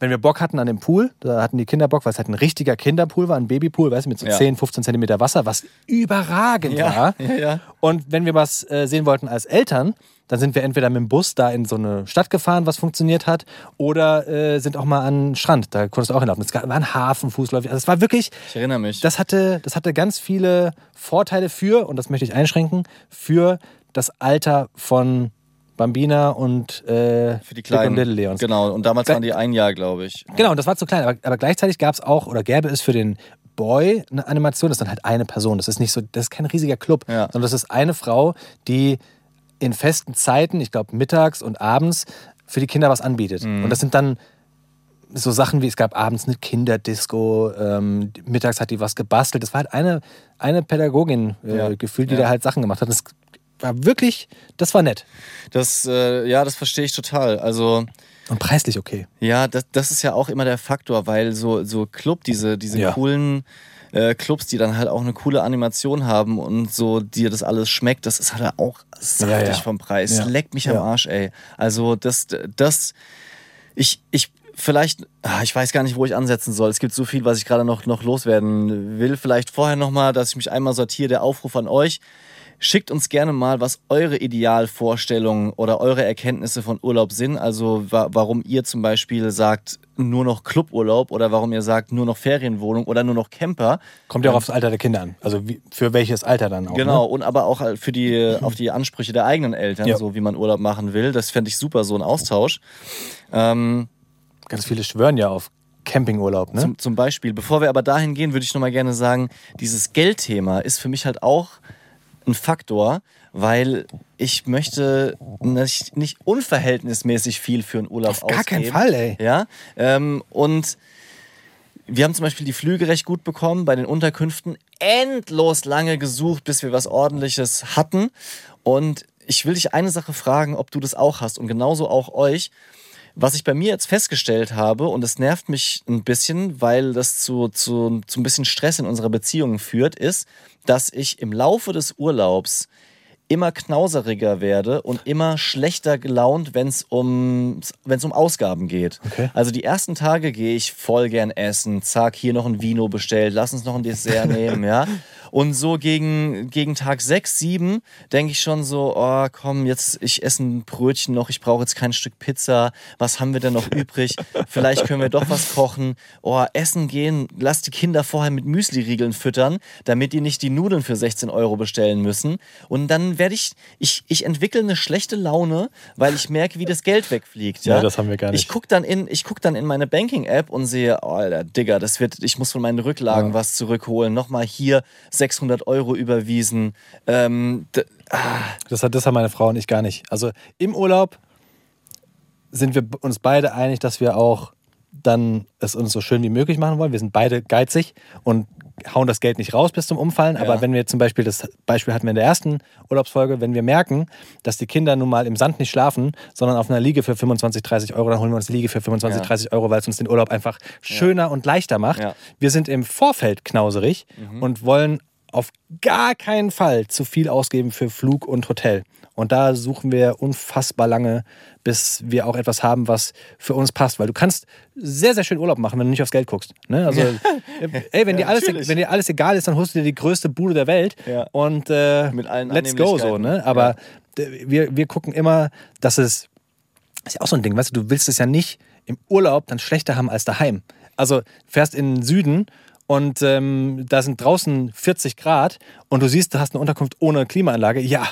wenn wir Bock hatten an dem Pool, da hatten die Kinder Bock, weil es halt ein richtiger Kinderpool war, ein Babypool, weißt du, mit so Ja. 10, 15 Zentimeter Wasser, was überragend Ja, war. ja, ja. Und wenn wir was äh, sehen wollten als Eltern, dann sind wir entweder mit dem Bus da in so eine Stadt gefahren, was funktioniert hat, oder äh, sind auch mal an den Strand, da konntest du auch hinlaufen. Es war ein Hafen, fußläufig. Also es war wirklich, Ich erinnere mich. das hatte, das hatte ganz viele Vorteile für, und das möchte ich einschränken, für das Alter von Bambina und äh, für die kleinen. und Little Leons. Genau, und damals Ge- waren die ein Jahr, glaube ich. Genau, und das war zu klein. Aber, aber gleichzeitig gab es auch oder gäbe es für den Boy eine Animation, das ist dann halt eine Person. Das ist nicht so, das ist kein riesiger Club, Ja. sondern das ist eine Frau, die in festen Zeiten, ich glaube mittags und abends, für die Kinder was anbietet. Mhm. Und das sind dann so Sachen wie, es gab abends eine Kinderdisco, ähm, mittags hat die was gebastelt. Das war halt eine, eine Pädagogin äh, Ja. gefühlt, die Ja. da halt Sachen gemacht hat. Das war wirklich, das war nett. Das, äh, ja, das verstehe ich total. Also, Und preislich okay. ja, das, das ist ja auch immer der Faktor, weil so, so Club, diese, diese Ja. coolen äh, Clubs, die dann halt auch eine coole Animation haben und so dir das alles schmeckt, das ist halt auch saftig ja. vom Preis. Ja. Leckt mich Ja. am Arsch, ey. Also, das, das, ich, ich, vielleicht, ah, ich weiß gar nicht, wo ich ansetzen soll. Es gibt so viel, was ich gerade noch, noch loswerden will. Vielleicht vorher nochmal, dass ich mich einmal sortiere, der Aufruf an euch. Schickt uns gerne mal, was eure Idealvorstellungen oder eure Erkenntnisse von Urlaub sind. Also wa warum ihr zum Beispiel sagt, nur noch Cluburlaub oder warum ihr sagt, nur noch Ferienwohnung oder nur noch Camper. Kommt ja auch aufs Alter der Kinder an. Also wie, für welches Alter dann auch. Genau, Ne? und aber auch halt für die, auf die Ansprüche der eigenen Eltern, Ja. so wie man Urlaub machen will. Das fände ich super, so ein Austausch. Ähm, Ganz viele schwören ja auf Campingurlaub, ne? Zum, zum Beispiel. Bevor wir aber dahin gehen, würde ich noch mal gerne sagen, dieses Geldthema ist für mich halt auch ein Faktor, weil ich möchte nicht, nicht unverhältnismäßig viel für einen Urlaub Auf gar keinen ausgeben. Fall, ey. Ja, ähm, und wir haben zum Beispiel die Flüge recht gut bekommen bei den Unterkünften. Endlos lange gesucht, bis wir was Ordentliches hatten. Und ich will dich eine Sache fragen, ob du das auch hast und genauso auch euch. Was ich bei mir jetzt festgestellt habe, und es nervt mich ein bisschen, weil das zu, zu, zu ein bisschen Stress in unserer Beziehung führt, ist, dass ich im Laufe des Urlaubs immer knauseriger werde und immer schlechter gelaunt, wenn es um, wenn's um Ausgaben geht. Okay. Also die ersten Tage gehe ich voll gern essen, zack, hier noch ein Vino bestellt, lass uns noch ein Dessert nehmen, ja. Und so gegen, gegen Tag 6, 7 denke ich schon so, oh komm, jetzt, ich esse ein Brötchen noch, ich brauche jetzt kein Stück Pizza, was haben wir denn noch übrig? Vielleicht können wir doch was kochen. Oh, essen gehen, lass die Kinder vorher mit Müsli-Riegeln füttern, damit die nicht die Nudeln für 16 Euro bestellen müssen. Und dann werde ich, ich, ich entwickle eine schlechte Laune, weil ich merke, wie das Geld wegfliegt. Ja, Ja, das haben wir gar nicht. Ich gucke dann, in, ich guck dann in meine Banking-App und sehe, oh, Alter, Digga, das wird, ich muss von meinen Rücklagen Ja. was zurückholen. Nochmal hier 600 Euro überwiesen. Ähm, d- Das hat, das haben meine Frau und ich gar nicht. Also im Urlaub sind wir uns beide einig, dass wir auch dann es uns so schön wie möglich machen wollen. Wir sind beide geizig und hauen das Geld nicht raus bis zum Umfallen. Aber Ja. wenn wir zum Beispiel, das Beispiel hatten wir in der ersten Urlaubsfolge, wenn wir merken, dass die Kinder nun mal im Sand nicht schlafen, sondern auf einer Liege für 25, 30 Euro, dann holen wir uns eine Liege für 25, Ja. 30 Euro, weil es uns den Urlaub einfach schöner und leichter macht. Ja. Wir sind im Vorfeld knauserig und wollen auf gar keinen Fall zu viel ausgeben für Flug und Hotel. Und da suchen wir unfassbar lange, bis wir auch etwas haben, was für uns passt. Weil du kannst sehr, sehr schön Urlaub machen, wenn du nicht aufs Geld guckst. Ne? Also, ey, wenn, dir alles, natürlich. wenn dir alles egal ist, dann holst du dir die größte Bude der Welt Ja. und äh, Mit allen let's go so. Ne? Aber d- wir, wir gucken immer, dass es ist ja auch so ein Ding, weißt du, du willst es ja nicht im Urlaub dann schlechter haben als daheim. Also fährst in den Süden und ähm, da sind draußen 40 Grad und du siehst, du hast eine Unterkunft ohne Klimaanlage. Ja,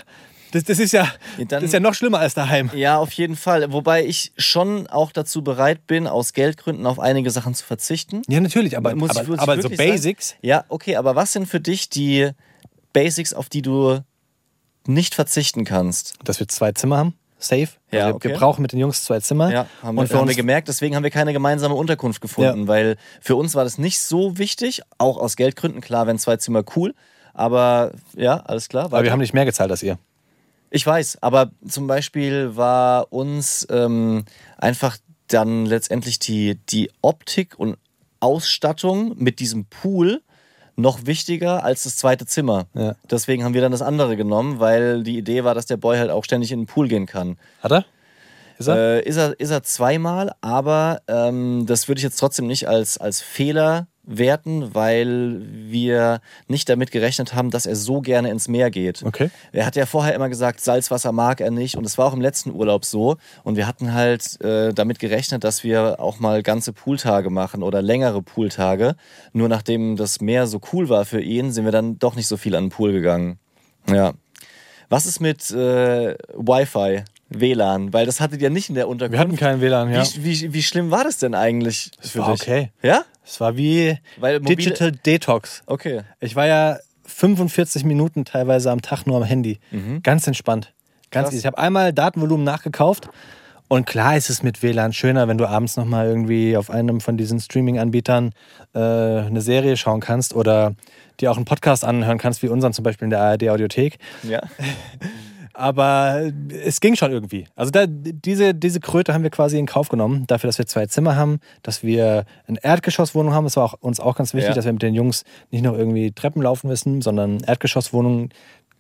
das, das, ist, ja, Ja, dann- das ist ja noch schlimmer als daheim. Ja, auf jeden Fall. Wobei ich schon auch dazu bereit bin, aus Geldgründen auf einige Sachen zu verzichten. Ja, natürlich, aber, Muss ich- aber, muss ich aber so wirklich sagen? Basics. Ja, okay, aber was sind für dich die Basics, auf die du nicht verzichten kannst? Dass wir zwei Zimmer haben, safe. Ja, wir, okay. wir brauchen mit den Jungs zwei Zimmer. Ja, haben, wir, und für haben uns wir gemerkt, deswegen haben wir keine gemeinsame Unterkunft gefunden, Ja. weil für uns war das nicht so wichtig, auch aus Geldgründen. Klar, wenn zwei Zimmer cool, aber ja, alles klar. aber wir weiter. haben nicht mehr gezahlt als ihr. Ich weiß, aber zum Beispiel war uns ähm, einfach dann letztendlich die, die Optik und Ausstattung mit diesem Pool noch wichtiger als das zweite Zimmer. Ja. Deswegen haben wir dann das andere genommen, weil die Idee war, dass der Boy halt auch ständig in den Pool gehen kann. Hat er? Ist er? Äh, ist, er, ist er zweimal, aber ähm, das würde ich jetzt trotzdem nicht als, als Fehler werten, weil wir nicht damit gerechnet haben, dass er so gerne ins Meer geht. Okay. Er hat ja vorher immer gesagt, Salzwasser mag er nicht und es war auch im letzten Urlaub so und wir hatten halt äh, damit gerechnet, dass wir auch mal ganze Pooltage machen oder längere Pooltage. Nur nachdem das Meer so cool war für ihn, sind wir dann doch nicht so viel an den Pool gegangen. Ja. Was ist mit äh, Wi-Fi, WLAN? Weil das hattet ihr nicht in der Unterkunft. Wir hatten keinen WLAN, ja. Wie, wie, wie schlimm war das denn eigentlich für war okay. Ja? Es war wie Weil Digital Detox. Okay. Ich war ja 45 Minuten teilweise am Tag nur am Handy. Ganz entspannt. Ganz. Ich habe einmal Datenvolumen nachgekauft. Und klar ist es mit WLAN schöner, wenn du abends nochmal irgendwie auf einem von diesen Streaming-Anbietern äh, eine Serie schauen kannst oder dir auch einen Podcast anhören kannst, wie unseren zum Beispiel in der ARD-Audiothek. Ja. Aber es ging schon irgendwie. Also da, diese, diese Kröte haben wir quasi in Kauf genommen, dafür, dass wir zwei Zimmer haben, dass wir eine Erdgeschosswohnung haben. Das war auch, uns auch ganz wichtig, Ja. dass wir mit den Jungs nicht noch irgendwie Treppen laufen müssen, sondern Erdgeschosswohnung.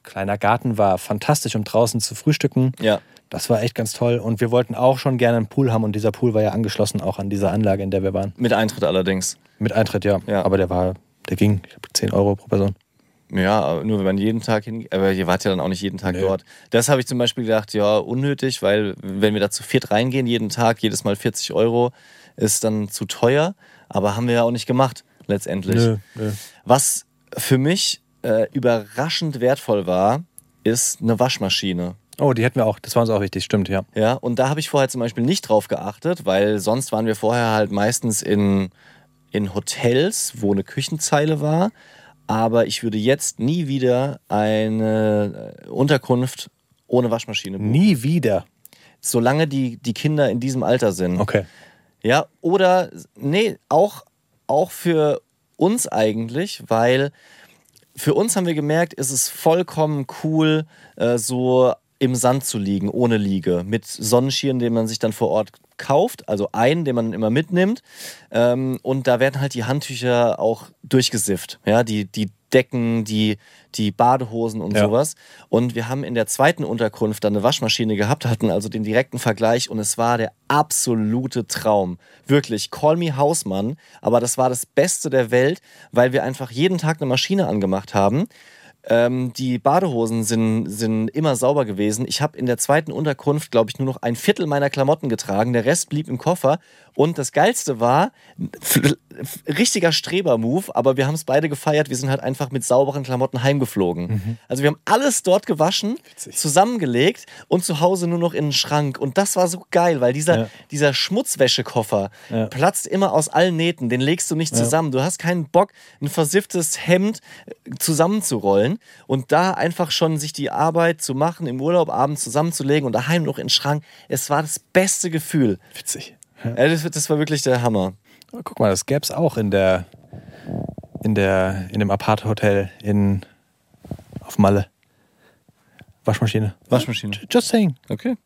Kleiner Garten war fantastisch, um draußen zu frühstücken. Ja. Das war echt ganz toll. Und wir wollten auch schon gerne einen Pool haben und dieser Pool war ja angeschlossen auch an dieser Anlage, in der wir waren. Mit Eintritt allerdings. Mit Eintritt, ja. Ja. Aber der war, der ging, ich glaube, 10 Euro pro Person. Ja, nur wenn man jeden Tag hin. Aber ihr wart ja dann auch nicht jeden Tag Nö. dort. Das habe ich zum Beispiel gedacht, ja, unnötig, weil wenn wir da zu viert reingehen, jeden Tag, jedes Mal 40 Euro, ist dann zu teuer. Aber haben wir ja auch nicht gemacht, letztendlich. Nö, nö. Was für mich äh, überraschend wertvoll war, ist eine Waschmaschine. Oh, die hätten wir auch. Das war uns auch wichtig, stimmt, ja. Ja, und da habe ich vorher zum Beispiel nicht drauf geachtet, weil sonst waren wir vorher halt meistens in, in Hotels, wo eine Küchenzeile war. Aber ich würde jetzt nie wieder eine äh, Unterkunft ohne Waschmaschine buchen. Nie wieder. Solange die, die Kinder in diesem Alter sind. Okay. Ja, oder nee, auch, auch für uns eigentlich, weil für uns haben wir gemerkt, ist es vollkommen cool, äh, so im Sand zu liegen, ohne Liege, mit Sonnenschirm, den man sich dann vor Ort kauft, also einen, den man immer mitnimmt. Ähm, und da werden halt die Handtücher auch durchgesifft. Ja, die, die Decken, die, die Badehosen und Ja. sowas. Und wir haben in der zweiten Unterkunft dann eine Waschmaschine gehabt, hatten also den direkten Vergleich und es war der absolute Traum. Wirklich, call me Hausmann, aber das war das Beste der Welt, weil wir einfach jeden Tag eine Maschine angemacht haben. Ähm, die Badehosen sind, sind immer sauber gewesen. Ich habe in der zweiten Unterkunft, glaube ich, nur noch ein Viertel meiner Klamotten getragen. Der Rest blieb im Koffer. Und das Geilste war, richtiger Streber-Move, aber wir haben es beide gefeiert. Wir sind halt einfach mit sauberen Klamotten heimgeflogen. Also wir haben alles dort gewaschen, zusammengelegt und zu Hause nur noch in den Schrank. Und das war so geil, weil dieser, Ja. dieser Schmutzwäschekoffer Ja. platzt immer aus allen Nähten. Den legst du nicht zusammen. Du hast keinen Bock, ein versifftes Hemd äh, zusammenzurollen und da einfach schon sich die Arbeit zu machen, im Urlaub abends zusammenzulegen und daheim noch in den Schrank. Es war das beste Gefühl. Witzig. Ja, das, das war wirklich der Hammer. Guck mal, das gäbe es auch in der, in der, in dem Apart-Hotel in, auf Malle. Waschmaschine. Waschmaschine. Just saying. Okay.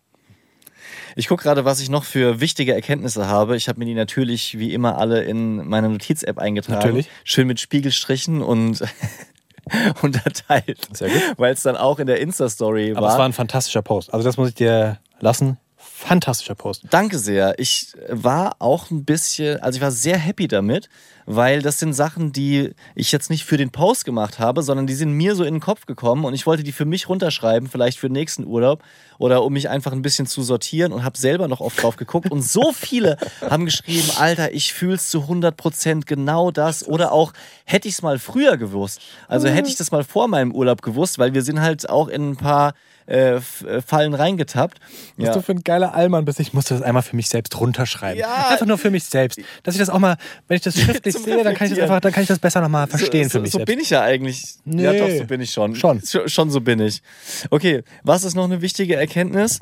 Ich gucke gerade, was ich noch für wichtige Erkenntnisse habe. Ich habe mir die natürlich wie immer alle in meine Notiz-App eingetragen. Natürlich. Schön mit Spiegelstrichen und unterteilt. Sehr gut. Weil es dann auch in der Insta-Story Aber es war ein fantastischer Post. Also das muss ich dir lassen. Fantastischer Post. Danke sehr. Ich war auch ein bisschen, also ich war sehr happy damit, weil das sind Sachen, die ich jetzt nicht für den Post gemacht habe, sondern die sind mir so in den Kopf gekommen und ich wollte die für mich runterschreiben, vielleicht für den nächsten Urlaub oder um mich einfach ein bisschen zu sortieren und habe selber noch oft drauf geguckt und so viele haben geschrieben, Alter, ich fühl's zu 100 Prozent genau das oder auch hätte ich es mal früher gewusst. Also hätte ich das mal vor meinem Urlaub gewusst, weil wir sind halt auch in ein paar äh, äh, Fallen reingetappt. Was du für ein geiler Allmann bist. Ich musste das einmal für mich selbst runterschreiben. Ja. Einfach nur für mich selbst. Dass ich das auch mal, wenn ich das schriftlich Zum sehe, dann kann ich das einfach, dann kann ich das besser nochmal verstehen so, für so, mich so selbst. bin ich ja eigentlich. Nee. Ja, doch, so bin ich schon. Schon. Sch- Schon so bin ich. Okay, was ist noch eine wichtige Erkenntnis?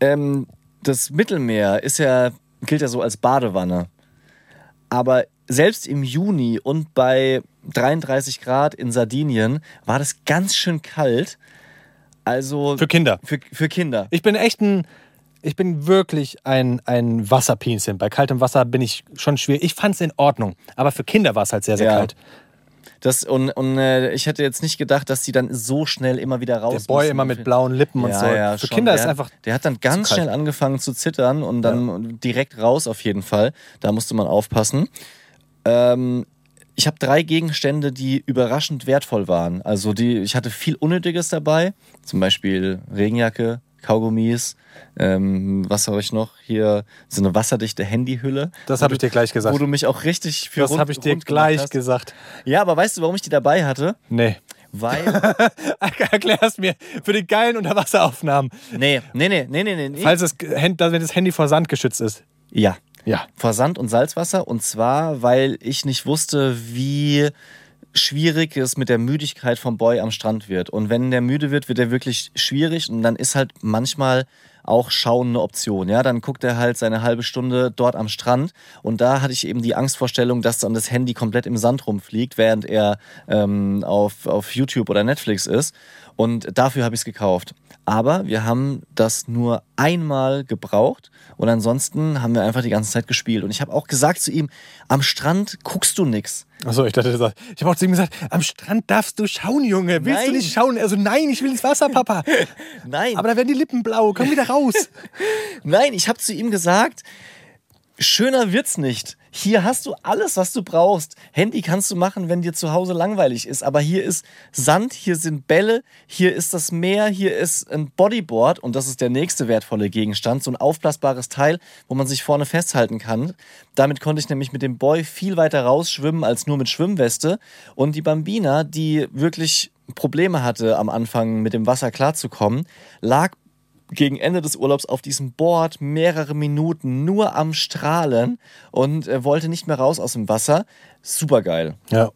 Ähm, das Mittelmeer ist ja, gilt ja so als Badewanne. Aber selbst im Juni und bei 33 Grad in Sardinien war das ganz schön kalt. Also Für Kinder. Für, für Kinder. Ich bin echt ein, ich bin wirklich ein, ein Wasserpinchen. Bei kaltem Wasser bin ich schon schwierig. Ich fand es in Ordnung. Aber für Kinder war es halt sehr, sehr Ja. kalt. Das, und und äh, ich hätte jetzt nicht gedacht, dass die dann so schnell immer wieder raus Der Boy müssen. immer mit blauen Lippen und ja, so. Ja, Für schon. Kinder der, ist einfach. Der hat dann ganz schnell angefangen zu zittern und dann direkt raus auf jeden Fall. Da musste man aufpassen. Ähm, ich habe drei Gegenstände, die überraschend wertvoll waren. Also die, ich hatte viel Unnötiges dabei, zum Beispiel Regenjacke, Kaugummis. Ähm, was habe ich noch? Hier so eine wasserdichte Handyhülle. Das habe ich dir gleich gesagt. Wo du mich auch richtig für Das habe ich dir gleich hast. gesagt. Ja, aber weißt du, warum ich die dabei hatte? Nee. Weil. Erklär's mir. Für die geilen Unterwasseraufnahmen. nee, nee, nee, nee, nee, nee. Falls das, wenn das Handy vor Sand geschützt ist. Ja. Ja. vor Sand und Salzwasser. Und zwar, weil ich nicht wusste, wie schwierig es mit der Müdigkeit vom Boy am Strand wird. Und wenn der müde wird, wird er wirklich schwierig. Und dann ist halt manchmal auch Schauen eine Option. Ja, dann guckt er halt seine halbe Stunde dort am Strand. Und da hatte ich eben die Angstvorstellung, dass dann das Handy komplett im Sand rumfliegt, während er ähm, auf, auf YouTube oder Netflix ist. Und dafür habe ich es gekauft. Aber wir haben das nur einmal gebraucht und ansonsten haben wir einfach die ganze Zeit gespielt. Und ich habe auch gesagt zu ihm, am Strand guckst du nix. Achso, ich dachte, ich habe auch zu ihm gesagt, am Strand darfst du schauen, Junge. Willst Nein. du nicht schauen? Also nein, ich will ins Wasser, Papa. Nein, Aber da werden die Lippen blau. Komm wieder raus. nein, ich habe zu ihm gesagt, schöner wird's nicht. Hier hast du alles, was du brauchst. Handy kannst du machen, wenn dir zu Hause langweilig ist. Aber hier ist Sand, hier sind Bälle, hier ist das Meer, hier ist ein Bodyboard und das ist der nächste wertvolle Gegenstand, so ein aufblasbares Teil, wo man sich vorne festhalten kann. Damit konnte ich nämlich mit dem Boy viel weiter rausschwimmen als nur mit Schwimmweste. Und die Bambina, die wirklich Probleme hatte am Anfang mit dem Wasser klarzukommen, lag gegen Ende des Urlaubs auf diesem Board mehrere Minuten nur am Strahlen und äh, wollte nicht mehr raus aus dem Wasser. Super geil. Ja.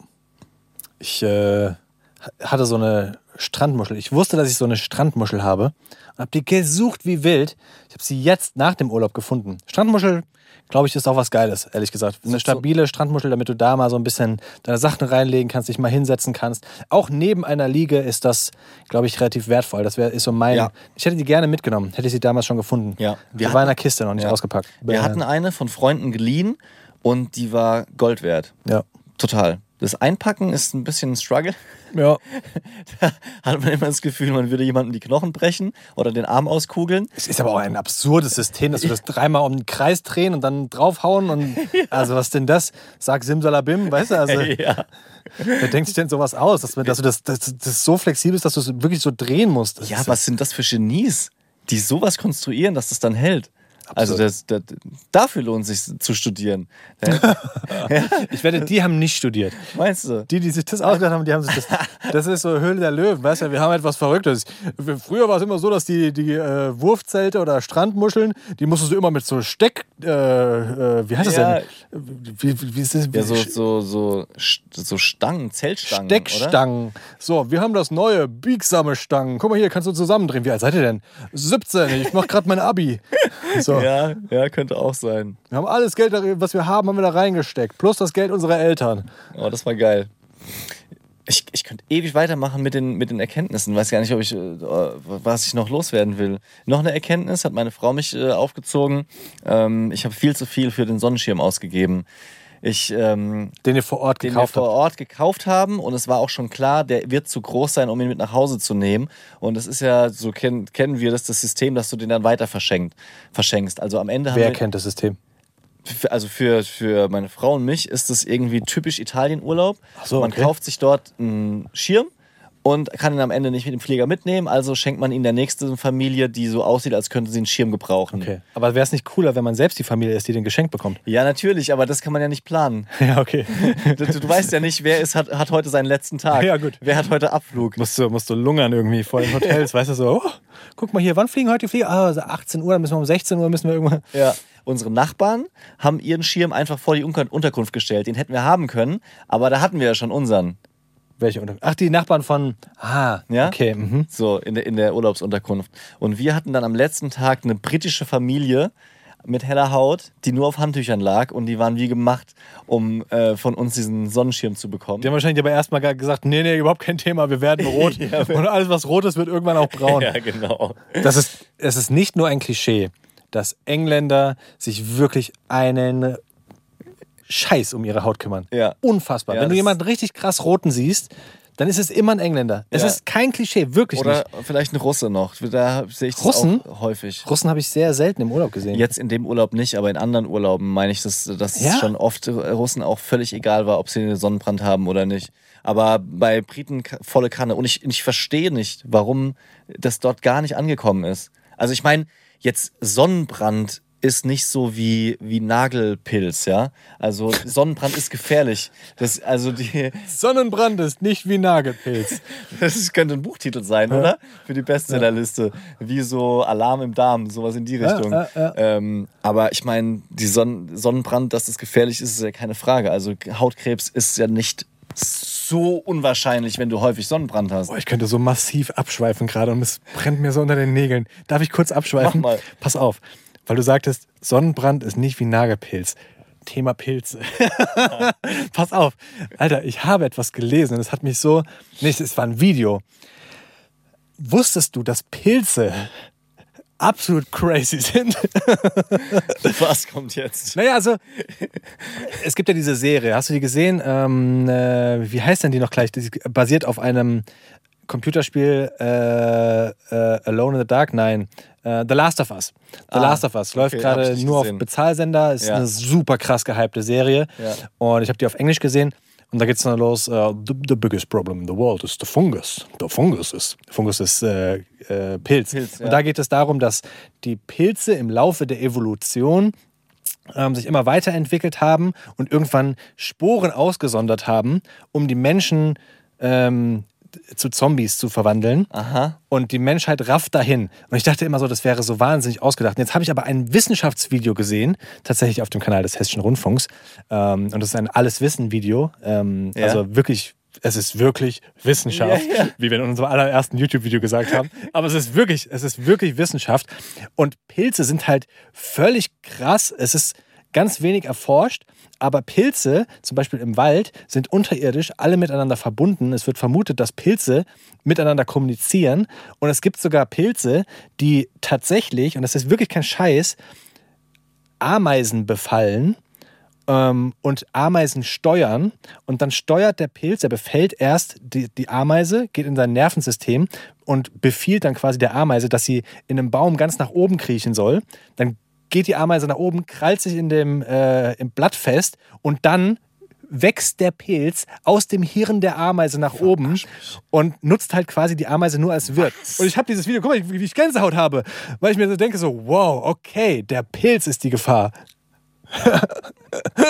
Ich äh, hatte so eine Strandmuschel. Ich wusste, dass ich so eine Strandmuschel habe und habe die gesucht wie wild. Ich habe sie jetzt nach dem Urlaub gefunden. Strandmuschel, glaube ich, ist auch was Geiles, ehrlich gesagt. Eine stabile Strandmuschel, damit du da mal so ein bisschen deine Sachen reinlegen kannst, dich mal hinsetzen kannst. Auch neben einer Liege ist das, glaube ich, relativ wertvoll. Das wär, ist so mein. Ja. Ich hätte die gerne mitgenommen. Hätte ich sie damals schon gefunden. Ja. Die Wir war in der Kiste noch nicht Ja. ausgepackt. Wir hatten eine von Freunden geliehen und die war Gold wert. Ja. Total. Das Einpacken ist ein bisschen ein Struggle. Ja. Da hat man immer das Gefühl, man würde jemandem die Knochen brechen oder den Arm auskugeln. Es ist aber auch ein absurdes System, dass wir das dreimal um den Kreis drehen und dann draufhauen und also was denn das? Sag Simsalabim, weißt du? Also Ja. wer denkt sich denn sowas aus, dass, wir- dass du das, das, das so flexibel ist, dass du es wirklich so drehen musst? Das Ja, was sind das für Genies, die sowas konstruieren, dass das dann hält? Also das, das, dafür lohnt es sich zu studieren. Ich wette, die haben nicht studiert. Meinst du? Die, die sich das ausgedacht haben, die haben sich das. Das ist so Höhle der Löwen, weißt du? Wir haben etwas Verrücktes. Früher war es immer so, dass die, die äh, Wurfzelte oder Strandmuscheln, die musstest du immer mit so Steck. Äh, äh, wie heißt das Ja. denn? Wie, wie, ist das? Ja, so, so, so, so Stangen, Zeltstangen. Oder? Steckstangen. So, wir haben das neue, biegsame Stangen. Guck mal hier, kannst du zusammendrehen. Wie alt seid ihr denn? 17, ich mach gerade mein Abi. So, Ja, ja, könnte auch sein. wir haben alles Geld, was wir haben, haben wir da reingesteckt. Plus das Geld unserer Eltern. Oh, das war geil. Ich, ich könnte ewig weitermachen mit den, mit den Erkenntnissen. Weiß gar nicht, ob ich, äh, was ich noch loswerden will. Noch eine Erkenntnis hat meine Frau mich äh, aufgezogen. Ähm, ich habe viel zu viel für den Sonnenschirm ausgegeben. Ich, ähm, Den ihr vor Ort den wir gekauft vor habt. Ort gekauft haben und es war auch schon klar, der wird zu groß sein, um ihn mit nach Hause zu nehmen. Und es ist ja, so kennen, kennen wir das, das System, dass du den dann weiter verschenkt, verschenkst. Also am Ende haben Wer wir, kennt das System? also für, für meine Frau und mich ist das irgendwie typisch Italienurlaub. So, Man okay. kauft sich dort einen Schirm und kann ihn am Ende nicht mit dem Flieger mitnehmen, also schenkt man ihn der nächsten Familie, die so aussieht, als könnte sie einen Schirm gebrauchen. Okay. Aber wäre es nicht cooler, wenn man selbst die Familie ist, die den geschenkt bekommt? Ja, natürlich, aber das kann man ja nicht planen. Ja, okay. Du, du weißt ja nicht, wer ist, hat, hat heute seinen letzten Tag. Ja, gut. Wer hat heute Abflug? musst, du, musst du lungern irgendwie vor den Hotels, weißt du so, oh, guck mal hier, wann fliegen heute die Flieger? Ah, so 18 Uhr, dann müssen wir um 16 Uhr, müssen wir irgendwann... Ja. Unsere Nachbarn haben ihren Schirm einfach vor die Unter- Unterkunft gestellt. Den hätten wir haben können, aber da hatten wir ja schon unseren. Welche Unter Ach, die Nachbarn von... Ah, Ja? okay. Mhm. So, in der, in der Urlaubsunterkunft. Und wir hatten dann am letzten Tag eine britische Familie mit heller Haut, die nur auf Handtüchern lag und die waren wie gemacht, um äh, von uns diesen Sonnenschirm zu bekommen. Die haben wahrscheinlich aber erstmal gesagt, nee, nee, überhaupt kein Thema, wir werden rot. Und alles, was rot ist, wird irgendwann auch braun. Ja, genau. Das ist, es ist nicht nur ein Klischee, dass Engländer sich wirklich einen Scheiß um ihre Haut kümmern. Ja. Unfassbar. Ja, Wenn du jemanden richtig krass roten siehst, dann ist es immer ein Engländer. Es Ja. ist kein Klischee, wirklich Oder nicht. vielleicht ein Russe noch. Da sehe ich das Russen? auch häufig. Russen habe ich sehr selten im Urlaub gesehen. Jetzt in dem Urlaub nicht, aber in anderen Urlauben meine ich, dass, dass Ja? es schon oft Russen auch völlig egal war, ob sie einen Sonnenbrand haben oder nicht. Aber bei Briten volle Kanne. Und ich, ich verstehe nicht, warum das dort gar nicht angekommen ist. Also ich meine, jetzt Sonnenbrand ist nicht so wie, wie Nagelpilz, ja. Also Sonnenbrand ist gefährlich. Das, also die, Sonnenbrand ist nicht wie Nagelpilz. das könnte ein Buchtitel sein, oder? Für die Bestsellerliste. Wie so Alarm im Darm, sowas in die Richtung. ja, ja. Ähm, aber ich meine, die Sonn Sonnenbrand, dass das gefährlich ist, ist ja keine Frage. Also Hautkrebs ist ja nicht so unwahrscheinlich, wenn du häufig Sonnenbrand hast. Boah, ich könnte so massiv abschweifen gerade und es brennt mir so unter den Nägeln. Darf ich kurz abschweifen? Mach mal. Pass auf, weil du sagtest, Sonnenbrand ist nicht wie Nagelpilz. Thema Pilze. Pass auf. Alter, ich habe etwas gelesen und es hat mich so. Nicht, es war ein Video. Wusstest du, dass Pilze absolut crazy sind? Was kommt jetzt? Naja, also es gibt ja diese Serie, hast du die gesehen? Ähm, äh, wie heißt denn die noch gleich? Die basiert auf einem Computerspiel äh, äh, Alone in the Dark? Nein, äh, The Last of Us. The Ah, Last of Us läuft okay, gerade nur auf gesehen. Bezahlsender, ist Ja. eine super krass gehypte Serie Ja. und ich habe die auf Englisch gesehen. Und da geht's dann los, äh, the, the biggest problem in the world is the fungus. The fungus ist, Fungus ist äh, äh, Pilz. Pilz, ja. Und da geht es darum, dass die Pilze im Laufe der Evolution ähm, sich immer weiterentwickelt haben und irgendwann Sporen ausgesondert haben, um die Menschen ähm, zu Zombies zu verwandeln. Aha. Und die Menschheit rafft dahin. Und ich dachte immer so, das wäre so wahnsinnig ausgedacht. Und jetzt habe ich aber ein Wissenschaftsvideo gesehen, tatsächlich auf dem Kanal des Hessischen Rundfunks. Ähm, und das ist ein Alles-Wissen-Video. Ähm, Ja. Also wirklich, es ist wirklich Wissenschaft, Ja, ja. wie wir in unserem allerersten YouTube-Video gesagt haben. Aber es ist wirklich, es ist wirklich Wissenschaft. Und Pilze sind halt völlig krass. Es ist ganz wenig erforscht. Aber Pilze, zum Beispiel im Wald, sind unterirdisch alle miteinander verbunden. Es wird vermutet, dass Pilze miteinander kommunizieren. Und es gibt sogar Pilze, die tatsächlich, und das ist wirklich kein Scheiß, Ameisen befallen ähm, und Ameisen steuern. Und dann steuert der Pilz, er befällt erst die, die Ameise, geht in sein Nervensystem und befiehlt dann quasi der Ameise, dass sie in einem Baum ganz nach oben kriechen soll. Dann geht die Ameise nach oben, krallt sich in dem äh, im Blatt fest und dann wächst der Pilz aus dem Hirn der Ameise nach oben und nutzt halt quasi die Ameise nur als Wirt. Und ich habe dieses Video, guck mal, wie wie ich Gänsehaut habe, weil ich mir so denke, so, wow, okay, der Pilz ist die Gefahr.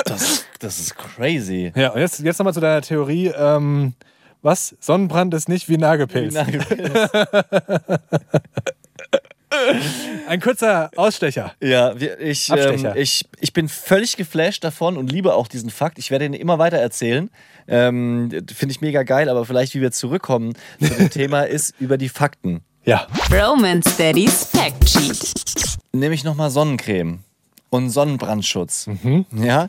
Das, das ist crazy. Ja, und jetzt, jetzt nochmal zu deiner Theorie. Ähm, was? Sonnenbrand ist nicht wie Nagelpilz. Ein kurzer Ausstecher. Ja, ich, ähm, ich, ich bin völlig geflasht davon und liebe auch diesen Fakt. Ich werde ihn immer weiter erzählen. Ähm, Finde ich mega geil, aber vielleicht, wie wir zurückkommen zu dem Thema, ist über die Fakten. Ja. Romance Daddy's Fact Sheet. Nämlich nochmal Sonnencreme und Sonnenbrandschutz. Ja.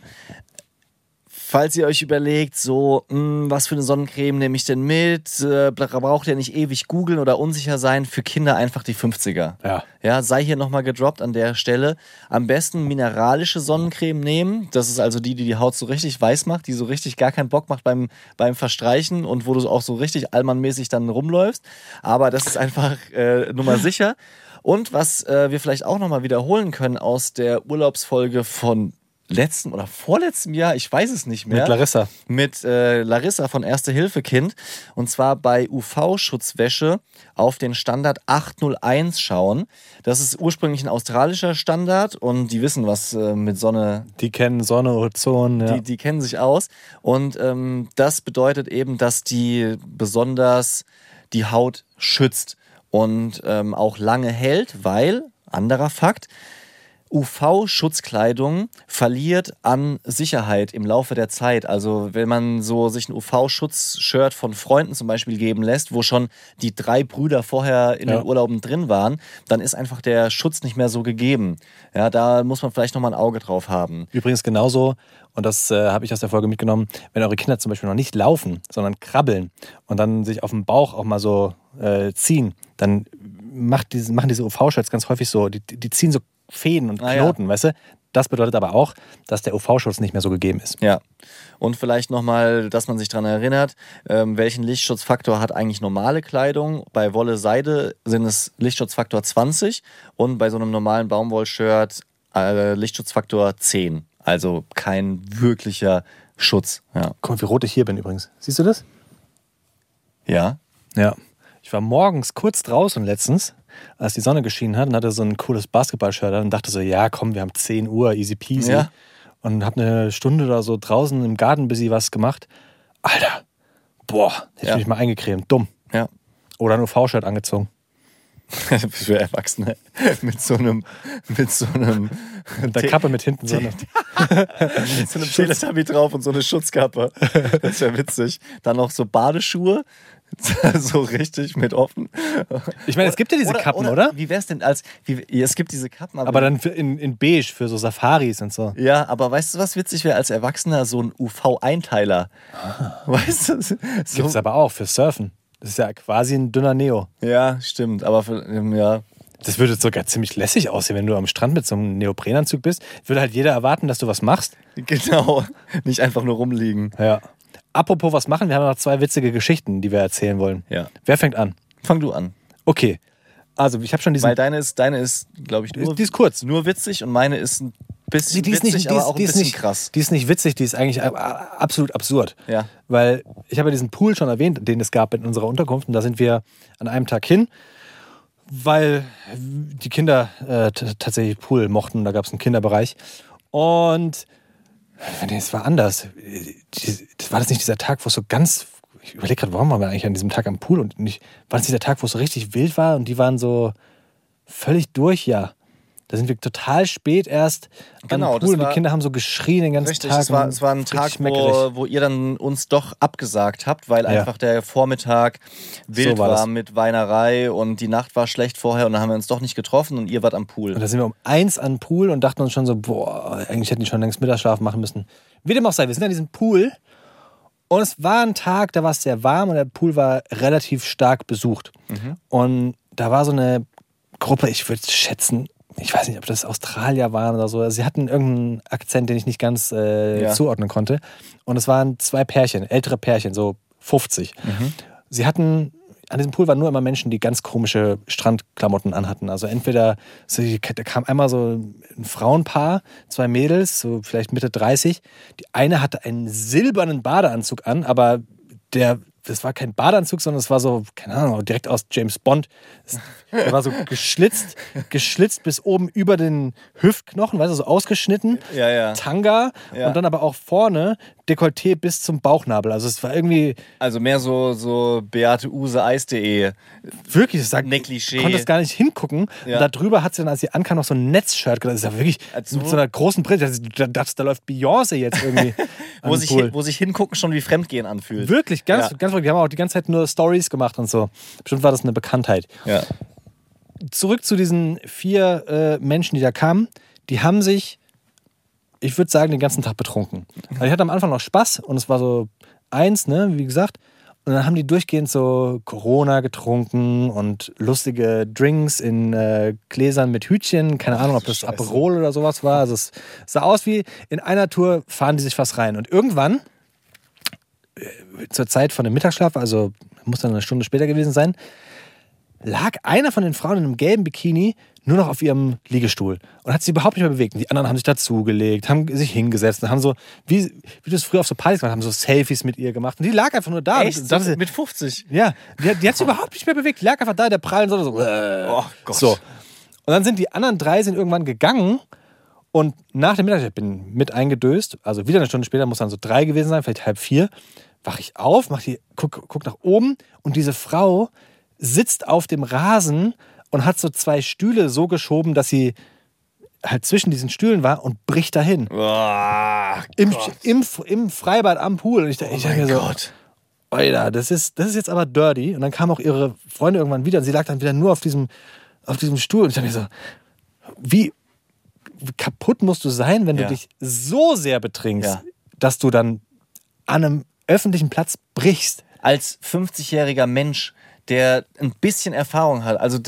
Falls ihr euch überlegt, so, mh, was für eine Sonnencreme nehme ich denn mit? Äh, braucht ihr nicht ewig googeln oder unsicher sein? Für Kinder einfach die 50er. Ja. Ja, sei hier nochmal gedroppt an der Stelle. Am besten mineralische Sonnencreme nehmen. Das ist also die, die die Haut so richtig weiß macht, die so richtig gar keinen Bock macht beim, beim Verstreichen und wo du auch so richtig allmannmäßig dann rumläufst. Aber das ist einfach äh, Nummer sicher. Und was äh, wir vielleicht auch nochmal wiederholen können aus der Urlaubsfolge von letzten oder vorletztem Jahr, ich weiß es nicht mehr Mit Larissa. mit äh, Larissa von Erste Hilfe Kind und zwar bei UV-Schutzwäsche auf den Standard 801 schauen. Das ist ursprünglich ein australischer Standard und die wissen, was äh, mit Sonne Die kennen Sonne, Ozon. Ja. die, die kennen sich aus. Und ähm, das bedeutet eben, dass die besonders die Haut schützt und ähm, auch lange hält, weil, anderer Fakt, UV-Schutzkleidung verliert an Sicherheit im Laufe der Zeit. Also wenn man so sich ein UV-Schutz-Shirt von Freunden zum Beispiel geben lässt, wo schon die drei Brüder vorher in Ja. den Urlauben drin waren, dann ist einfach der Schutz nicht mehr so gegeben. Ja, da muss man vielleicht nochmal ein Auge drauf haben. Übrigens genauso, und das äh, habe ich aus der Folge mitgenommen, wenn eure Kinder zum Beispiel noch nicht laufen, sondern krabbeln und dann sich auf dem Bauch auch mal so äh, ziehen, dann macht diese, machen diese UV-Shirts ganz häufig so, die, die ziehen so Fäden und Ah, ja. Knoten, weißt du? Das bedeutet aber auch, dass der UV-Schutz nicht mehr so gegeben ist. Ja. Und vielleicht nochmal, dass man sich daran erinnert, ähm, welchen Lichtschutzfaktor hat eigentlich normale Kleidung. Bei Wolle Seide sind es Lichtschutzfaktor 20 und bei so einem normalen Baumwollshirt äh, Lichtschutzfaktor 10. Also kein wirklicher Schutz. Ja. Guck mal, wie rot ich hier bin übrigens. Siehst du das? Ja. Ja. Ich war morgens kurz draußen letztens, als die Sonne geschienen hat und hatte so ein cooles Basketball-Shirt an und dachte so, ja komm, wir haben 10 Uhr, easy peasy. Ja. Und hab eine Stunde oder so draußen im Garten busy was gemacht. Alter, boah, hätte Ja. ich mich mal eingecremt. Dumm. Ja. Oder ein UV-Shirt angezogen. Für Erwachsene. mit so einem, mit so einem, Mit der Kappe mit hinten so. eine- mit so einem Teletubby drauf und so eine Schutzkappe. Das wäre witzig. Dann noch so Badeschuhe. So richtig mit offen. Ich meine, es gibt ja diese Kappen, oder? Wie wär's denn als, wie, es gibt diese Kappen, aber, Aber dann für in, in beige für so Safaris und so. Ja, aber weißt du, was witzig wäre als Erwachsener? So ein UV-Einteiler. Weißt du? So, Gibt es aber auch für Surfen. Das ist ja quasi ein dünner Neo. ja, stimmt. Aber für, ja. Das würde sogar ziemlich lässig aussehen, wenn du am Strand mit so einem Neoprenanzug bist. Würde halt jeder erwarten, dass du was machst. Genau. Nicht einfach nur rumliegen. Ja. Apropos was machen, wir haben noch zwei witzige Geschichten, die wir erzählen wollen. Ja. Wer fängt an? Fang du an. Okay. Also, ich habe schon diesen. Weil deine ist, deine ist, glaube ich, nur, die ist kurz. nur witzig und meine ist ein bisschen die ist witzig, nicht, die aber ist, auch ein die bisschen nicht krass. Die ist nicht witzig, die ist eigentlich absolut absurd. Ja. Weil ich habe ja diesen Pool schon erwähnt, den es gab in unserer Unterkunft. Und da sind wir an einem Tag hin, weil die Kinder äh, tatsächlich Pool mochten. Da gab es einen Kinderbereich. Und nee, es war anders. War das nicht dieser Tag, wo es so ganz. Ich überlege gerade, warum waren wir eigentlich an diesem Tag am Pool und nicht. War das dieser Tag, wo es so richtig wild war und die waren so völlig durch, ja. Da sind wir total spät erst Genau, am das Pool und die war- Kinder haben so geschrien den ganzen Richtig, Tag. es war, und es war ein richtig Tag, wo, wo ihr dann uns doch abgesagt habt, weil Ja. einfach der Vormittag wild So war war, mit Weinerei und die Nacht war schlecht vorher und dann haben wir uns doch nicht getroffen und ihr wart am Pool. Und da sind wir um eins an den Pool und dachten uns schon so, boah, eigentlich hätten die schon längst Mittagsschlaf machen müssen. Wie dem auch sei, wir sind an diesem Pool und es war ein Tag, da war es sehr warm und der Pool war relativ stark besucht. Und da war so eine Gruppe, ich würde schätzen, ich weiß nicht, ob das Australier waren oder so. Sie hatten irgendeinen Akzent, den ich nicht ganz äh, Ja. zuordnen konnte. Und es waren zwei Pärchen, ältere Pärchen, so 50. Sie hatten, an diesem Pool waren nur immer Menschen, die ganz komische Strandklamotten anhatten. Also entweder, so, da kam einmal so ein Frauenpaar, zwei Mädels, so vielleicht Mitte 30. Die eine hatte einen silbernen Badeanzug an, aber der, das war kein Badeanzug, sondern es war so, keine Ahnung, direkt aus James Bond. Der war so geschlitzt, geschlitzt bis oben über den Hüftknochen, weißt du, so ausgeschnitten. Ja, ja. Tanga Ja. und dann aber auch vorne Dekolleté bis zum Bauchnabel. Also es war irgendwie Also mehr so, so beateuse-eis.de. wirklich, das sagt, Ne Klischee. Es gar nicht hingucken. Ja. Und darüber hat sie dann, als sie ankam, noch so ein Netzshirt. Das ist ja wirklich Also- mit so einer großen Brille. Da, da, da läuft Beyoncé jetzt irgendwie. Wo sich, hin, wo sich hingucken schon wie Fremdgehen anfühlt. Wirklich, ganz, Ja. ganz wirklich. Die haben auch die ganze Zeit nur Stories gemacht und so. Bestimmt war das eine Bekanntheit. Ja. Zurück zu diesen vier äh, Menschen, die da kamen. Die haben sich, ich würde sagen, den ganzen Tag betrunken. Also ich hatte am Anfang noch Spaß und es war so eins, ne, wie gesagt. Und dann haben die durchgehend so Corona getrunken und lustige Drinks in äh, Gläsern mit Hütchen. Keine Ahnung, ob das Scheiße. Aperol oder sowas war. Also es sah aus wie in einer Tour fahren die sich was rein. Und irgendwann, äh, zur Zeit von dem Mittagsschlaf, also muss dann eine Stunde später gewesen sein, lag einer von den Frauen in einem gelben Bikini nur noch auf ihrem Liegestuhl und hat sich überhaupt nicht mehr bewegt. Und die anderen haben sich dazugelegt, haben sich hingesetzt und haben so, wie, wie du es früher auf so Partys gemacht haben, so Selfies mit ihr gemacht. Und die lag einfach nur da. Echt? Dachte, mit 50? ja, die, hat- die hat sich überhaupt nicht mehr bewegt. Die lag einfach da in der prallen Sonne so. Äh. Oh Gott. So. Und dann sind die anderen drei sind irgendwann gegangen und nach dem Mittag, ich bin mit eingedöst, also wieder eine Stunde später, muss dann so drei gewesen sein, vielleicht halb vier, wach ich auf, mach die, guck, guck nach oben und diese Frau sitzt auf dem Rasen und hat so zwei Stühle so geschoben, dass sie halt zwischen diesen Stühlen war und bricht dahin. Oh, Im, im, Im Freibad am Pool. Und ich, ich dachte mir so, Gott. Alter, das ist, das ist jetzt aber dirty. Und dann kamen auch ihre Freunde irgendwann wieder und sie lag dann wieder nur auf diesem, auf diesem Stuhl. Und ich dachte mir so, wie kaputt musst du sein, wenn Ja. du dich so sehr betrinkst, Ja. dass du dann an einem öffentlichen Platz brichst. Als 50-jähriger Mensch, der ein bisschen Erfahrung hat, also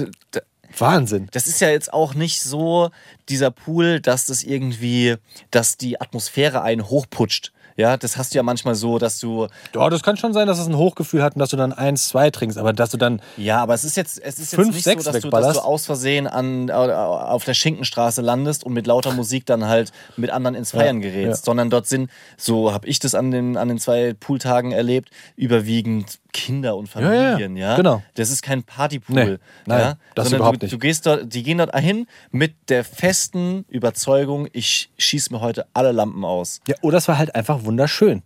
Wahnsinn. Das ist ja jetzt auch nicht so dieser Pool, dass das irgendwie, dass die Atmosphäre einen hochputscht. Ja, das hast du ja manchmal so, dass du, Ja, das kann schon sein, dass es ein Hochgefühl hat und dass du dann eins, zwei trinkst, aber dass du dann ja, aber es ist jetzt, es ist Fünf, jetzt nicht sechs so, dass du, dass du aus Versehen an, auf der Schinkenstraße landest und mit lauter Musik dann halt mit anderen ins Feiern gerätst, ja. sondern dort sind, so habe ich das an den, an den zwei Pooltagen erlebt, überwiegend Kinder und Ja, ja, ja. Familien, ja. Genau. Das ist kein Partypool. Nee, nein, ja? das sondern überhaupt du, nicht. Du gehst dort, die gehen dort hin mit der festen Überzeugung, ich schieße mir heute alle Lampen aus. Ja, oder es war halt einfach wunderschön.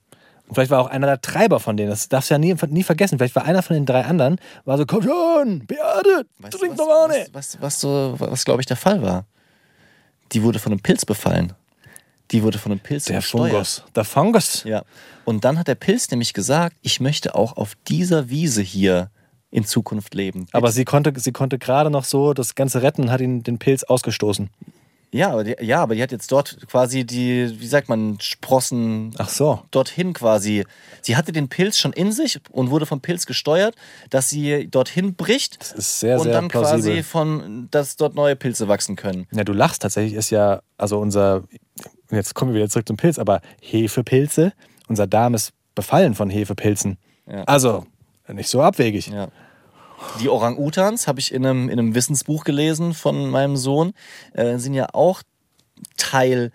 Und vielleicht war auch einer der Treiber von denen. Das darfst du ja nie, nie vergessen. Vielleicht war einer von den drei anderen, war so, komm schon, Beate, Weißt du, trink was, noch eine. was, was, was, so, was glaube ich, der Fall war? Die wurde von einem Pilz befallen. Die wurde von einem Pilz Der gesteuert. Fungus. Der Fungus. Ja. Und dann hat der Pilz nämlich gesagt, ich möchte auch auf dieser Wiese hier in Zukunft leben. Aber sie konnte, sie konnte gerade noch so das Ganze retten und hat ihn den Pilz ausgestoßen. ja, aber die, ja, aber die hat jetzt dort quasi die, wie sagt man, Sprossen Ach so. dorthin quasi. Sie hatte den Pilz schon in sich und wurde vom Pilz gesteuert, dass sie dorthin bricht Das ist sehr, und sehr dann quasi plausibel. von, dass dort neue Pilze wachsen können. Ja, du lachst tatsächlich, ist ja, also unser, jetzt kommen wir wieder zurück zum Pilz, aber Hefepilze, unser Darm ist befallen von Hefepilzen. Ja. Also, nicht so abwegig. Ja. Die Orang-Utans habe ich in einem, in einem Wissensbuch gelesen von meinem Sohn, äh, sind ja auch Teil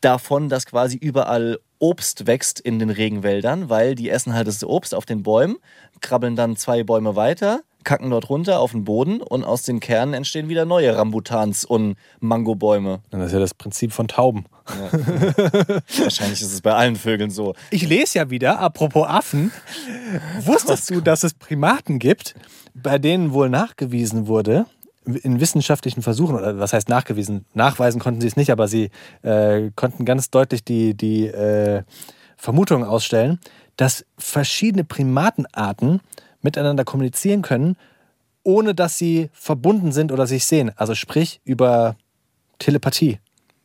davon, dass quasi überall Obst wächst in den Regenwäldern, weil die essen halt das Obst auf den Bäumen, krabbeln dann zwei Bäume weiter, kacken dort runter auf den Boden und aus den Kernen entstehen wieder neue Rambutans und Mangobäume. Das ist ja das Prinzip von Tauben. Wahrscheinlich ist es bei allen Vögeln so. Ich lese ja wieder, apropos Affen, wusstest du, dass es Primaten gibt, bei denen wohl nachgewiesen wurde, in wissenschaftlichen Versuchen, oder was heißt nachgewiesen? Nachweisen konnten sie es nicht, aber sie äh, konnten ganz deutlich die, die äh, Vermutung ausstellen, dass verschiedene Primatenarten miteinander kommunizieren können, ohne dass sie verbunden sind oder sich sehen. Also sprich über Telepathie.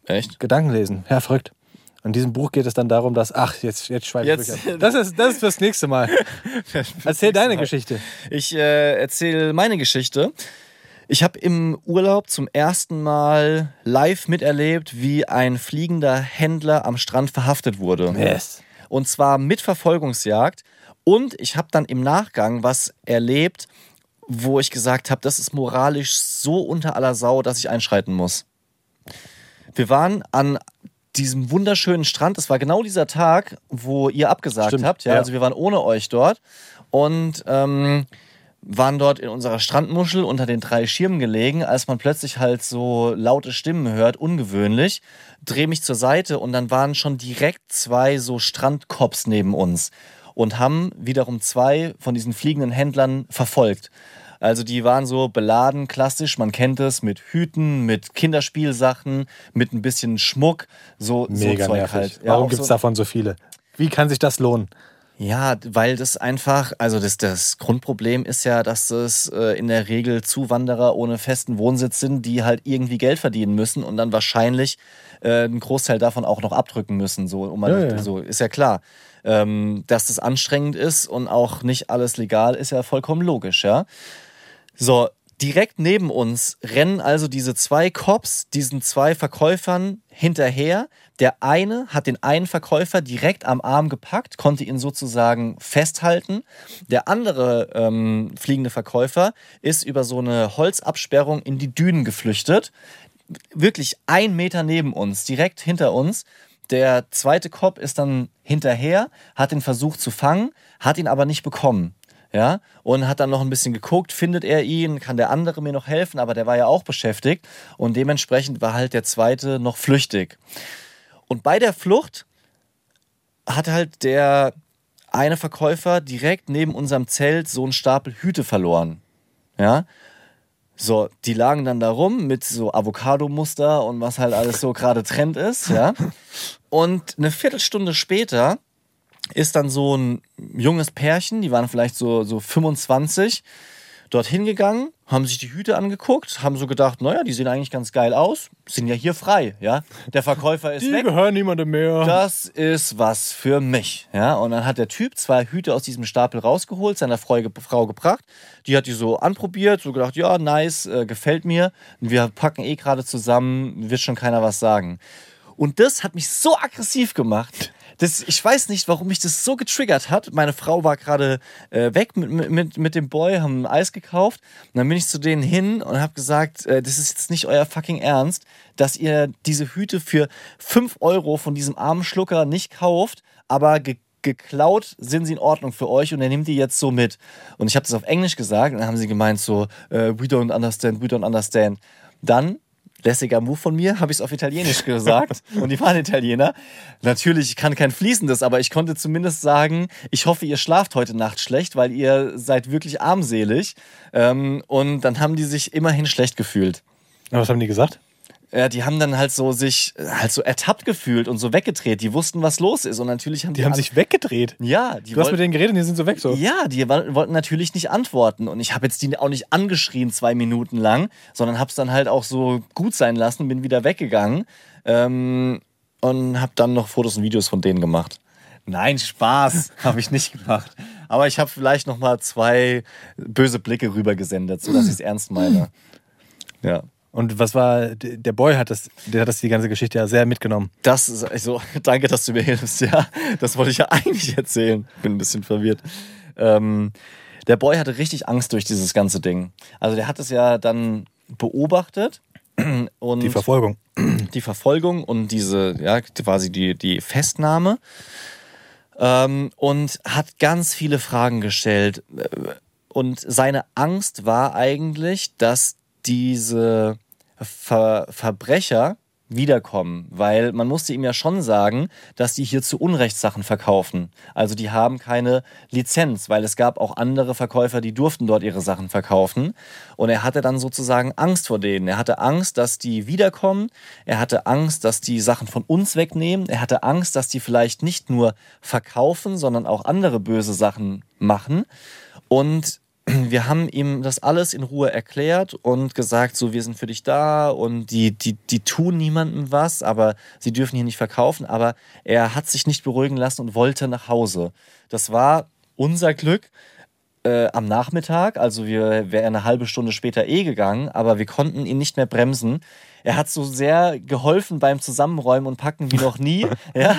Echt? Gedankenlesen. Ja, verrückt. In diesem Buch geht es dann darum, dass, ach, jetzt, jetzt schweife ich Jetzt- durch. ab. Das ist, das ist fürs nächste Mal. Erzähl deine Geschichte. Ich äh, erzähle meine Geschichte. Ich habe im Urlaub zum ersten Mal live miterlebt, wie ein fliegender Händler am Strand verhaftet wurde. Yes. Und zwar mit Verfolgungsjagd. Und ich habe dann im Nachgang was erlebt, wo ich gesagt habe, das ist moralisch so unter aller Sau, dass ich einschreiten muss. Wir waren an diesem wunderschönen Strand. Es war genau dieser Tag, wo ihr abgesagt Stimmt, habt. Ja, ja. Also wir waren ohne euch dort und ähm, waren dort in unserer Strandmuschel unter den drei Schirmen gelegen, als man plötzlich halt so laute Stimmen hört, ungewöhnlich. Dreh mich zur Seite und dann waren schon direkt zwei so Strandkops neben uns und haben wiederum zwei von diesen fliegenden Händlern verfolgt. Also die waren so beladen, klassisch, man kennt es, mit Hüten, mit Kinderspielsachen, mit ein bisschen Schmuck, so, Mega so Zeug nervig. halt. Ja, Warum gibt es so, davon so viele? Wie kann sich das lohnen? ja, weil das einfach, also das, das Grundproblem ist ja, dass es äh, in der Regel Zuwanderer ohne festen Wohnsitz sind, die halt irgendwie Geld verdienen müssen und dann wahrscheinlich äh, einen Großteil davon auch noch abdrücken müssen. So, um Ja, ja. so ist ja klar. Ähm, dass das anstrengend ist und auch nicht alles legal, ist ja vollkommen logisch, ja. So, direkt neben uns rennen also diese zwei Cops diesen zwei Verkäufern hinterher. Der eine hat den einen Verkäufer direkt am Arm gepackt, konnte ihn sozusagen festhalten. Der andere ähm, fliegende Verkäufer ist über so eine Holzabsperrung in die Dünen geflüchtet. Wirklich ein Meter neben uns, direkt hinter uns. Der zweite Cop ist dann hinterher, hat ihn versucht zu fangen, hat ihn aber nicht bekommen. Ja, und hat dann noch ein bisschen geguckt, findet er ihn, kann der andere mir noch helfen, aber der war ja auch beschäftigt und dementsprechend war halt der zweite noch flüchtig. Und bei der Flucht hat halt der eine Verkäufer direkt neben unserem Zelt so einen Stapel Hüte verloren. Ja, so, die lagen dann da rum mit so Avocado-Muster und was halt alles so gerade Trend ist, ja. Und eine Viertelstunde später ist dann so ein junges Pärchen, die waren vielleicht so, so 25, dorthin gegangen, haben sich die Hüte angeguckt, haben so gedacht, naja, die sehen eigentlich ganz geil aus, sind ja hier frei, ja. Der Verkäufer ist Die weg. gehören niemandem mehr. Das ist was für mich. Ja, und dann hat der Typ zwei Hüte aus diesem Stapel rausgeholt, seiner Frau, Frau gebracht. Die hat die so anprobiert, so gedacht, ja, nice, äh, gefällt mir. Wir packen eh gerade zusammen, wird schon keiner was sagen. Und das hat mich so aggressiv gemacht. Das, ich weiß nicht, warum mich das so getriggert hat. Meine Frau war gerade äh, weg mit, mit, mit dem Boy, haben Eis gekauft. Und dann bin ich zu denen hin und habe gesagt, äh, das ist jetzt nicht euer fucking Ernst, dass ihr diese Hüte für 5 Euro von diesem armen Schlucker nicht kauft, aber ge geklaut sind sie in Ordnung für euch und er nimmt die jetzt so mit. Und ich habe das auf Englisch gesagt und dann haben sie gemeint so, äh, we don't understand, we don't understand. Dann lässiger Move von mir, habe ich es auf Italienisch gesagt und die waren Italiener. Natürlich, ich kann kein Fließendes, aber ich konnte zumindest sagen, ich hoffe, ihr schlaft heute Nacht schlecht, weil ihr seid wirklich armselig. Ähm, und dann haben die sich immerhin schlecht gefühlt. Aber was haben die gesagt? Ja, die haben dann halt so sich halt so ertappt gefühlt und so weggedreht. Die wussten, was los ist und natürlich haben die, Die haben sich weggedreht. ja, die Du hast mit denen geredet und die sind so weg so. ja, die wollten natürlich nicht antworten. Und ich habe jetzt die auch nicht angeschrien zwei Minuten lang, sondern habe es dann halt auch so gut sein lassen, bin wieder weggegangen ähm, und habe dann noch Fotos und Videos von denen gemacht. Nein, Spaß habe ich nicht gemacht. Aber ich habe vielleicht noch mal zwei böse Blicke rübergesendet, sodass ich es ernst meine. Ja. Und was war, der Boy hat das, der hat das die ganze Geschichte ja sehr mitgenommen. Das ist also, danke, dass du mir hilfst, ja. Das wollte ich ja eigentlich erzählen. Bin ein bisschen verwirrt. Ähm, der Boy hatte richtig Angst durch dieses ganze Ding. Also der hat es ja dann beobachtet und Die Verfolgung. die Verfolgung und diese, ja, quasi die, die Festnahme ähm, und hat ganz viele Fragen gestellt. Und seine Angst war eigentlich, dass diese Ver Verbrecher wiederkommen, weil man musste ihm ja schon sagen, dass die hier zu Unrecht Sachen verkaufen. Also die haben keine Lizenz, weil es gab auch andere Verkäufer, die durften dort ihre Sachen verkaufen. Und er hatte dann sozusagen Angst vor denen. Er hatte Angst, dass die wiederkommen. Er hatte Angst, dass die Sachen von uns wegnehmen. Er hatte Angst, dass die vielleicht nicht nur verkaufen, sondern auch andere böse Sachen machen. Und wir haben ihm das alles in Ruhe erklärt und gesagt, so, wir sind für dich da und die, die, die tun niemandem was, aber sie dürfen hier nicht verkaufen. Aber er hat sich nicht beruhigen lassen und wollte nach Hause. Das war unser Glück äh, am Nachmittag. Also wir wären eine halbe Stunde später eh gegangen, aber wir konnten ihn nicht mehr bremsen. Er hat so sehr geholfen beim Zusammenräumen und Packen wie noch nie. ja,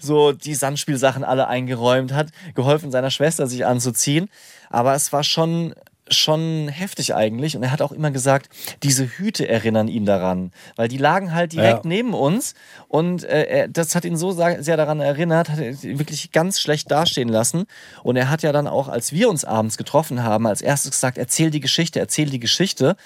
so die Sandspielsachen alle eingeräumt, hat geholfen, seiner Schwester sich anzuziehen. Aber es war schon schon heftig eigentlich und er hat auch immer gesagt, diese Hüte erinnern ihn daran, weil die lagen halt direkt Ja. neben uns und äh, das hat ihn so sehr daran erinnert, hat ihn wirklich ganz schlecht dastehen lassen und er hat ja dann auch, als wir uns abends getroffen haben, als erstes gesagt, erzähl die Geschichte, erzähl die Geschichte,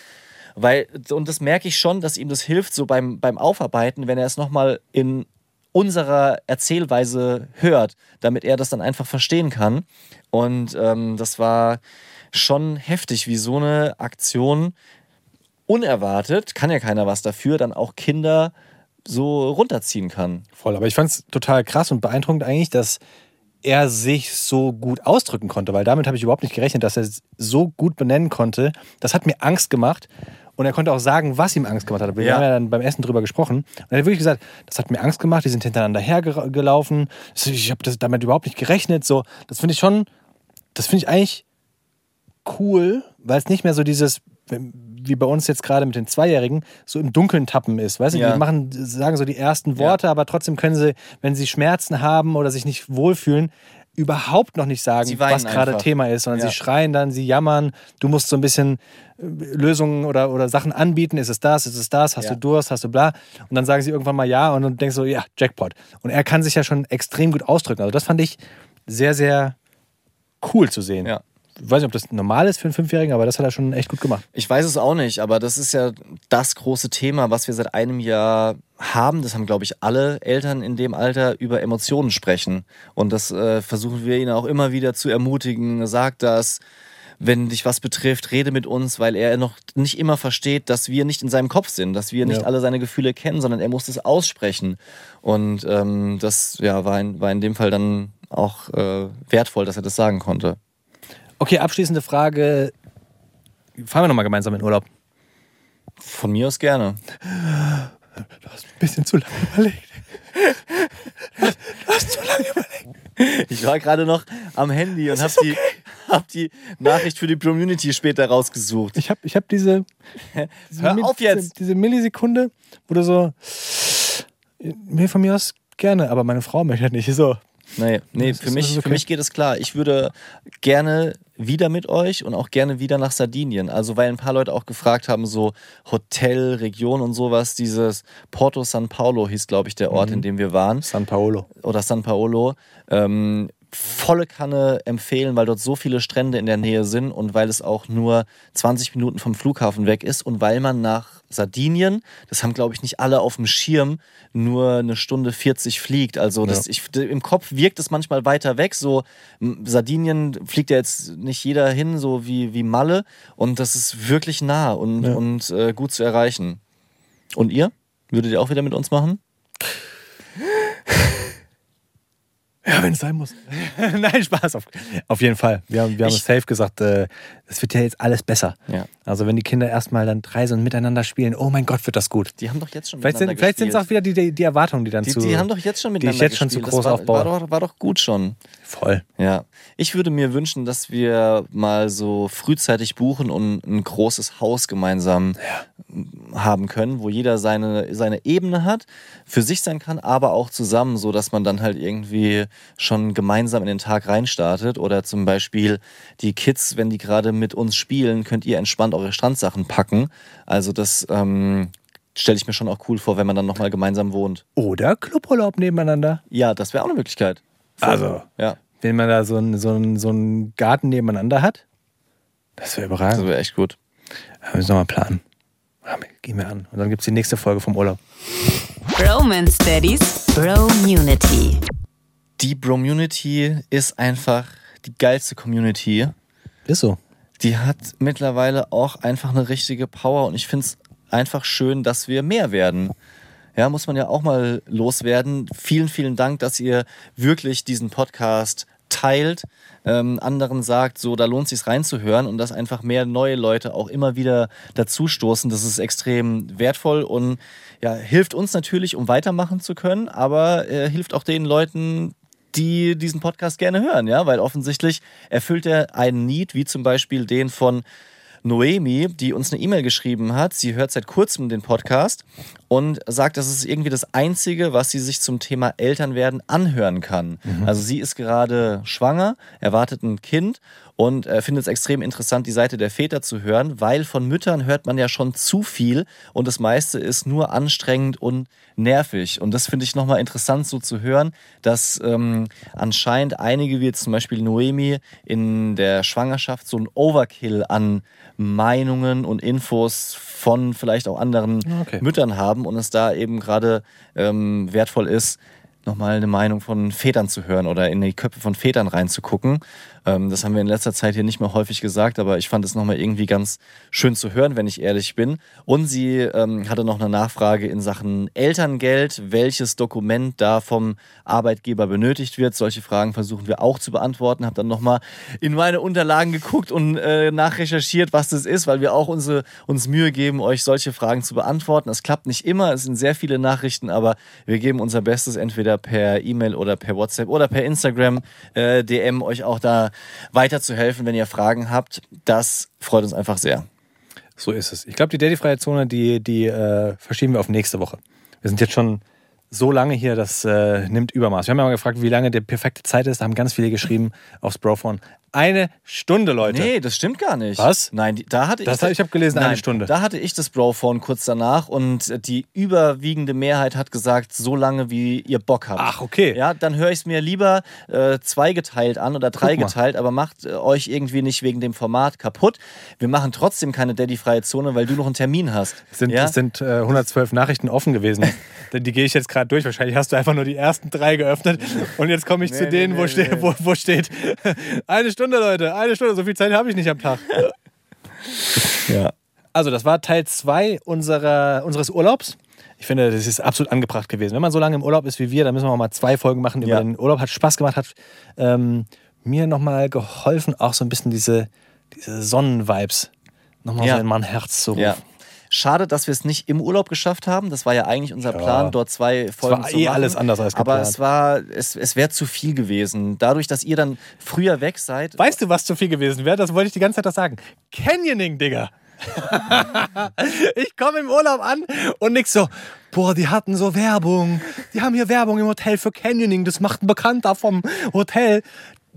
weil, und das merke ich schon, dass ihm das hilft, so beim, beim Aufarbeiten, wenn er es nochmal in unserer Erzählweise hört, damit er das dann einfach verstehen kann. Und ähm, das war schon heftig, wie so eine Aktion unerwartet, kann ja keiner was dafür, dann auch Kinder so runterziehen kann. Voll, aber ich fand es total krass und beeindruckend eigentlich, dass er sich so gut ausdrücken konnte, weil damit habe ich überhaupt nicht gerechnet, dass er es so gut benennen konnte. Das hat mir Angst gemacht. Und er konnte auch sagen, was ihm Angst gemacht hat. Wir Ja. haben ja dann beim Essen drüber gesprochen. Und er hat wirklich gesagt, das hat mir Angst gemacht, die sind hintereinander hergelaufen. Ich habe damit überhaupt nicht gerechnet. So, das finde ich schon, das finde ich eigentlich cool, weil es nicht mehr so dieses, wie bei uns jetzt gerade mit den Zweijährigen, so im Dunkeln tappen ist. Weißt du, Ja. die machen, sagen so die ersten Worte, aber trotzdem können sie, wenn sie Schmerzen haben oder sich nicht wohlfühlen, überhaupt noch nicht sagen, was gerade. Thema ist, sondern Ja. sie schreien dann, sie jammern, du musst so ein bisschen äh, Lösungen oder, oder Sachen anbieten, ist es das, ist es das, hast Ja. du Durst, hast du bla und dann sagen sie irgendwann mal ja und dann denkst du, ja, Jackpot. Und er kann sich ja schon extrem gut ausdrücken, also das fand ich sehr, sehr cool zu sehen. Ja. Ich weiß nicht, ob das normal ist für einen Fünfjährigen, aber das hat er schon echt gut gemacht. Ich weiß es auch nicht, aber das ist ja das große Thema, was wir seit einem Jahr haben. Das haben, glaube ich, alle Eltern in dem Alter über Emotionen sprechen. Und das äh, versuchen wir ihnen auch immer wieder zu ermutigen. Sag das, wenn dich was betrifft, rede mit uns, weil er noch nicht immer versteht, dass wir nicht in seinem Kopf sind, dass wir nicht Ja. alle seine Gefühle kennen, sondern er muss das aussprechen. Und ähm, das ja, war, in, war in dem Fall dann auch äh, wertvoll, dass er das sagen konnte. Okay, abschließende Frage. fahren wir nochmal gemeinsam in Urlaub. Von mir aus gerne. Du hast ein bisschen zu lange überlegt. Du hast zu lange überlegt. Ich war gerade noch am Handy und habe die, hab die Nachricht für die Community später rausgesucht. Ich habe ich hab diese, diese, Hör auf jetzt! diese, diese Millisekunde, wo du so, mir von mir aus gerne, aber meine Frau möchte nicht. So, Nee, nee für, mich, ist okay. für mich geht es klar. Ich würde gerne wieder mit euch und auch gerne wieder nach Sardinien. Also, weil ein paar Leute auch gefragt haben, so Hotel, Region und sowas. Dieses Porto San Paulo hieß, glaube ich, der Ort, in dem wir waren. San Paolo. Oder San Paolo. Ähm, volle Kanne empfehlen, weil dort so viele Strände in der Nähe sind und weil es auch nur 20 Minuten vom Flughafen weg ist und weil man nach Sardinien, das haben glaube ich nicht alle auf dem Schirm, nur eine Stunde 40 fliegt. Also das, ich, im Kopf wirkt es manchmal weiter weg. So Sardinien fliegt ja jetzt nicht jeder hin, so wie, wie Malle und das ist wirklich nah und, Ja. und äh, gut zu erreichen. Und ihr? Würdet ihr auch wieder mit uns machen? Ja, wenn es sein muss. Nein, Spaß. Auf, auf jeden Fall. Wir haben, wir haben Ich- safe gesagt, äh, es wird ja jetzt alles besser. Ja. Also wenn die Kinder erstmal dann drei sind und miteinander spielen, oh mein Gott, wird das gut. Die haben doch jetzt schon Vielleicht sind miteinander vielleicht sind es gespielt. auch wieder die, die, die Erwartungen, die dann Die, zu... die haben doch jetzt schon die miteinander ich jetzt schon zu gespielt. groß das war, aufbaue. war, doch, war doch gut schon. Voll. Ja. Ich würde mir wünschen, dass wir mal so frühzeitig buchen und ein großes Haus gemeinsam haben können, wo jeder seine, seine Ebene hat, für sich sein kann, aber auch zusammen, so dass man dann halt irgendwie schon gemeinsam in den Tag reinstartet. Oder zum Beispiel die Kids, wenn die gerade mit uns spielen, könnt ihr entspannt eure Strandsachen packen. Also das ähm, stelle ich mir schon auch cool vor, wenn man dann nochmal gemeinsam wohnt. Oder Cluburlaub nebeneinander. Ja, das wäre auch eine Möglichkeit. Voll. Also. Ja, Wenn man da so einen so einen- so einen Garten nebeneinander hat, das wäre das überragend. wäre echt gut. Ja, müssen wir mal planen. Gehen wir an. Und dann gibt es die nächste Folge vom Urlaub. Bromance Daddies Bromunity. Die Bromunity ist einfach die geilste Community. Ist so. Die hat mittlerweile auch einfach eine richtige Power und ich finde es einfach schön, dass wir mehr werden. Ja, muss man ja auch mal loswerden. Vielen, vielen Dank, dass ihr wirklich diesen Podcast teilt, ähm, anderen sagt, so da lohnt sich reinzuhören und dass einfach mehr neue Leute auch immer wieder dazustoßen. Das ist extrem wertvoll und ja, hilft uns natürlich, um weitermachen zu können, aber äh, hilft auch den Leuten, die diesen Podcast gerne hören, ja, weil offensichtlich erfüllt er einen Need, wie zum Beispiel den von Noemi, die uns eine E-Mail geschrieben hat. Sie hört seit kurzem den Podcast und sagt, das ist irgendwie das Einzige, was sie sich zum Thema Elternwerden anhören kann. Also sie ist gerade schwanger, erwartet ein Kind und äh, findet es extrem interessant, die Seite der Väter zu hören, weil von Müttern hört man ja schon zu viel und das meiste ist nur anstrengend und nervig. Und das finde ich nochmal interessant so zu hören, dass ähm, anscheinend einige, wie jetzt zum Beispiel Noemi, in der Schwangerschaft so ein Overkill an Meinungen und Infos von vielleicht auch anderen Okay. Müttern haben und es da eben gerade ähm, wertvoll ist, nochmal eine Meinung von Vätern zu hören oder in die Köpfe von Vätern reinzugucken. Ähm, das haben wir in letzter Zeit hier nicht mehr häufig gesagt, aber ich fand es nochmal irgendwie ganz schön zu hören, wenn ich ehrlich bin. Und sie ähm, hatte noch eine Nachfrage in Sachen Elterngeld, welches Dokument da vom Arbeitgeber benötigt wird. Solche Fragen versuchen wir auch zu beantworten. Habe dann nochmal in meine Unterlagen geguckt und äh, nachrecherchiert, was das ist, weil wir auch unsere, uns Mühe geben, euch solche Fragen zu beantworten. Es klappt nicht immer, es sind sehr viele Nachrichten, aber wir geben unser Bestes, entweder per E-Mail oder per WhatsApp oder per Instagram äh, DM, euch auch da weiterzuhelfen, wenn ihr Fragen habt. Das freut uns einfach sehr. So ist es. Ich glaube, die Daddy-freie Zone, die, die äh, verschieben wir auf nächste Woche. Wir sind jetzt schon so lange hier, das äh, nimmt Übermaß. Wir haben ja mal gefragt, wie lange die perfekte Zeit ist. Da haben ganz viele geschrieben aufs Brophone. Eine Stunde, Leute. Nee, das stimmt gar nicht. Was? Nein, die, da hatte Das ich. hab- ich hab gelesen, eine Nein, Stunde. Da hatte ich das Brophone kurz danach und die überwiegende Mehrheit hat gesagt, so lange wie ihr Bock habt. Ach, okay. Ja, dann höre ich es mir lieber äh, zweigeteilt an oder dreigeteilt, aber macht äh, euch irgendwie nicht wegen dem Format kaputt. Wir machen trotzdem keine Daddy-freie Zone, weil du noch einen Termin hast. Es sind, ja? es sind äh, 112 Nachrichten offen gewesen. die, die gehe ich jetzt gerade durch. Wahrscheinlich hast du einfach nur die ersten drei geöffnet. Und jetzt komme ich zu Nee, denen, nee, wo, nee, nee. Wo, wo steht, eine Stunde, Leute, eine Stunde. So viel Zeit habe ich nicht am Tag. ja. Also, das war Teil 2 unserer, unseres Urlaubs. Ich finde, das ist absolut angebracht gewesen. Wenn man so lange im Urlaub ist wie wir, dann müssen wir auch mal zwei Folgen machen über Ja. den Urlaub. Hat Spaß gemacht, hat ähm, mir nochmal geholfen, auch so ein bisschen diese, diese Sonnenvibes nochmal Ja. so in mein Herz zu rufen. Ja. Schade, dass wir es nicht im Urlaub geschafft haben. Das war ja eigentlich unser Ja. Plan, dort zwei Folgen war zu eh machen. alles anders als Aber geplant. es war, es, es wäre zu viel gewesen. Dadurch, dass ihr dann früher weg seid. Weißt du, was zu viel gewesen wäre? Das wollte ich die ganze Zeit doch sagen. Canyoning, Digga. ich komme im Urlaub an und nix so, boah, die hatten so Werbung. Die haben hier Werbung im Hotel für Canyoning. Das macht ein Bekannter vom Hotel.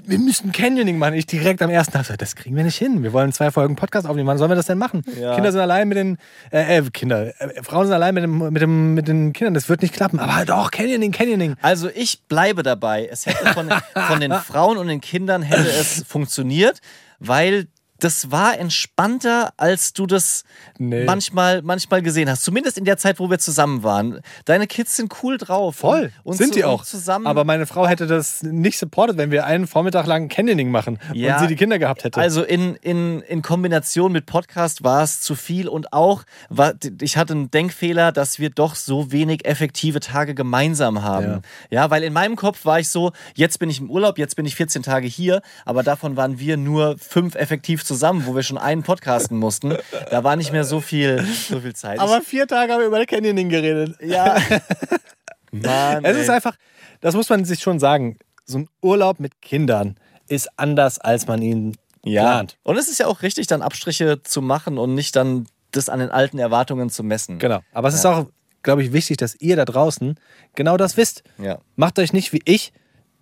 Wir müssen Canyoning machen. Ich direkt am ersten Tag so, das kriegen wir nicht hin. Wir wollen zwei Folgen Podcast aufnehmen. Wann sollen wir das denn machen? Ja. Kinder sind allein mit den, äh, äh Kinder, äh, Frauen sind allein mit, dem, mit, dem, mit den Kindern. Das wird nicht klappen. Aber doch, Canyoning, Canyoning. Also ich bleibe dabei. Es hätte von, von den Frauen und den Kindern hätte es funktioniert, weil das war entspannter, als du das Nee. manchmal, manchmal gesehen hast. Zumindest in der Zeit, wo wir zusammen waren. Deine Kids sind cool drauf. Voll, Und, und sind zu- die auch. Zusammen. Aber meine Frau hätte das nicht supportet, wenn wir einen Vormittag lang Canyoning machen Ja, und sie die Kinder gehabt hätte. Also in, in, in Kombination mit Podcast war es zu viel und auch, war, ich hatte einen Denkfehler, dass wir doch so wenig effektive Tage gemeinsam haben. Ja. weil in meinem Kopf war ich so, jetzt bin ich im Urlaub, jetzt bin ich 14 Tage hier, aber davon waren wir nur fünf effektiv zusammen, wo wir schon einen podcasten mussten. Da war nicht mehr so viel, so viel Zeit. Aber vier Tage haben wir über Canyoning geredet. ja. Mann, Es ey. ist einfach, das muss man sich schon sagen, so ein Urlaub mit Kindern ist anders, als man ihn Ja. plant. Und es ist ja auch richtig, dann Abstriche zu machen und nicht dann das an den alten Erwartungen zu messen. Genau. Aber es ist auch, glaube ich, wichtig, dass ihr da draußen genau das wisst. Ja. Macht euch nicht wie ich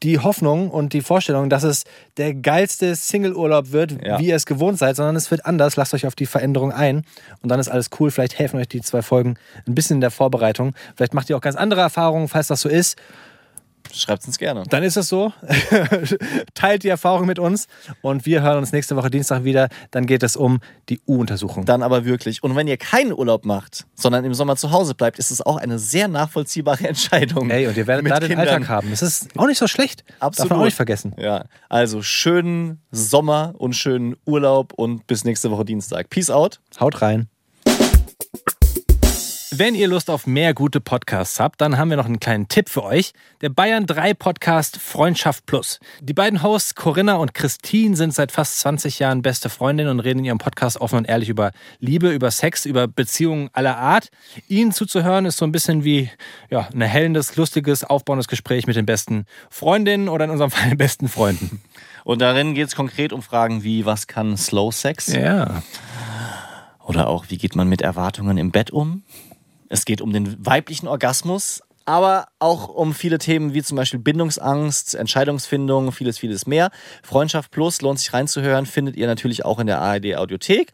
die Hoffnung und die Vorstellung, dass es der geilste Single-Urlaub wird, Ja. wie ihr es gewohnt seid, sondern es wird anders. Lasst euch auf die Veränderung ein und dann ist alles cool. Vielleicht helfen euch die zwei Folgen ein bisschen in der Vorbereitung. Vielleicht macht ihr auch ganz andere Erfahrungen, falls das so ist. Schreibt uns gerne. Dann ist es so. Teilt die Erfahrung mit uns und wir hören uns nächste Woche Dienstag wieder. Dann geht es um die U-Untersuchung. Dann aber wirklich. Und wenn ihr keinen Urlaub macht, sondern im Sommer zu Hause bleibt, ist es auch eine sehr nachvollziehbare Entscheidung. Ey, und ihr werdet mit da den Kindern. Alltag haben. Das ist auch nicht so schlecht. Absolut. Darf man auch nicht vergessen. Ja, also schönen Sommer und schönen Urlaub und bis nächste Woche Dienstag. Peace out. Haut rein. Wenn ihr Lust auf mehr gute Podcasts habt, dann haben wir noch einen kleinen Tipp für euch. Der Bayern 3 Podcast Freundschaft Plus. Die beiden Hosts Corinna und Christine sind seit fast 20 Jahren beste Freundinnen und reden in ihrem Podcast offen und ehrlich über Liebe, über Sex, über Beziehungen aller Art. Ihnen zuzuhören ist so ein bisschen wie ja, ein erhellendes, lustiges, aufbauendes Gespräch mit den besten Freundinnen oder in unserem Fall den besten Freunden. Und darin geht es konkret um Fragen wie, was kann Slow Sex? Ja. Oder auch, wie geht man mit Erwartungen im Bett um? Es geht um den weiblichen Orgasmus, aber auch um viele Themen wie zum Beispiel Bindungsangst, Entscheidungsfindung, vieles, vieles mehr. Freundschaft Plus lohnt sich reinzuhören, findet ihr natürlich auch in der ARD Audiothek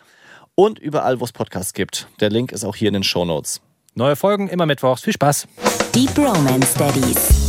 und überall, wo es Podcasts gibt. Der Link ist auch hier in den Show Notes. Neue Folgen immer mittwochs. Viel Spaß. Deep Romance Daddies.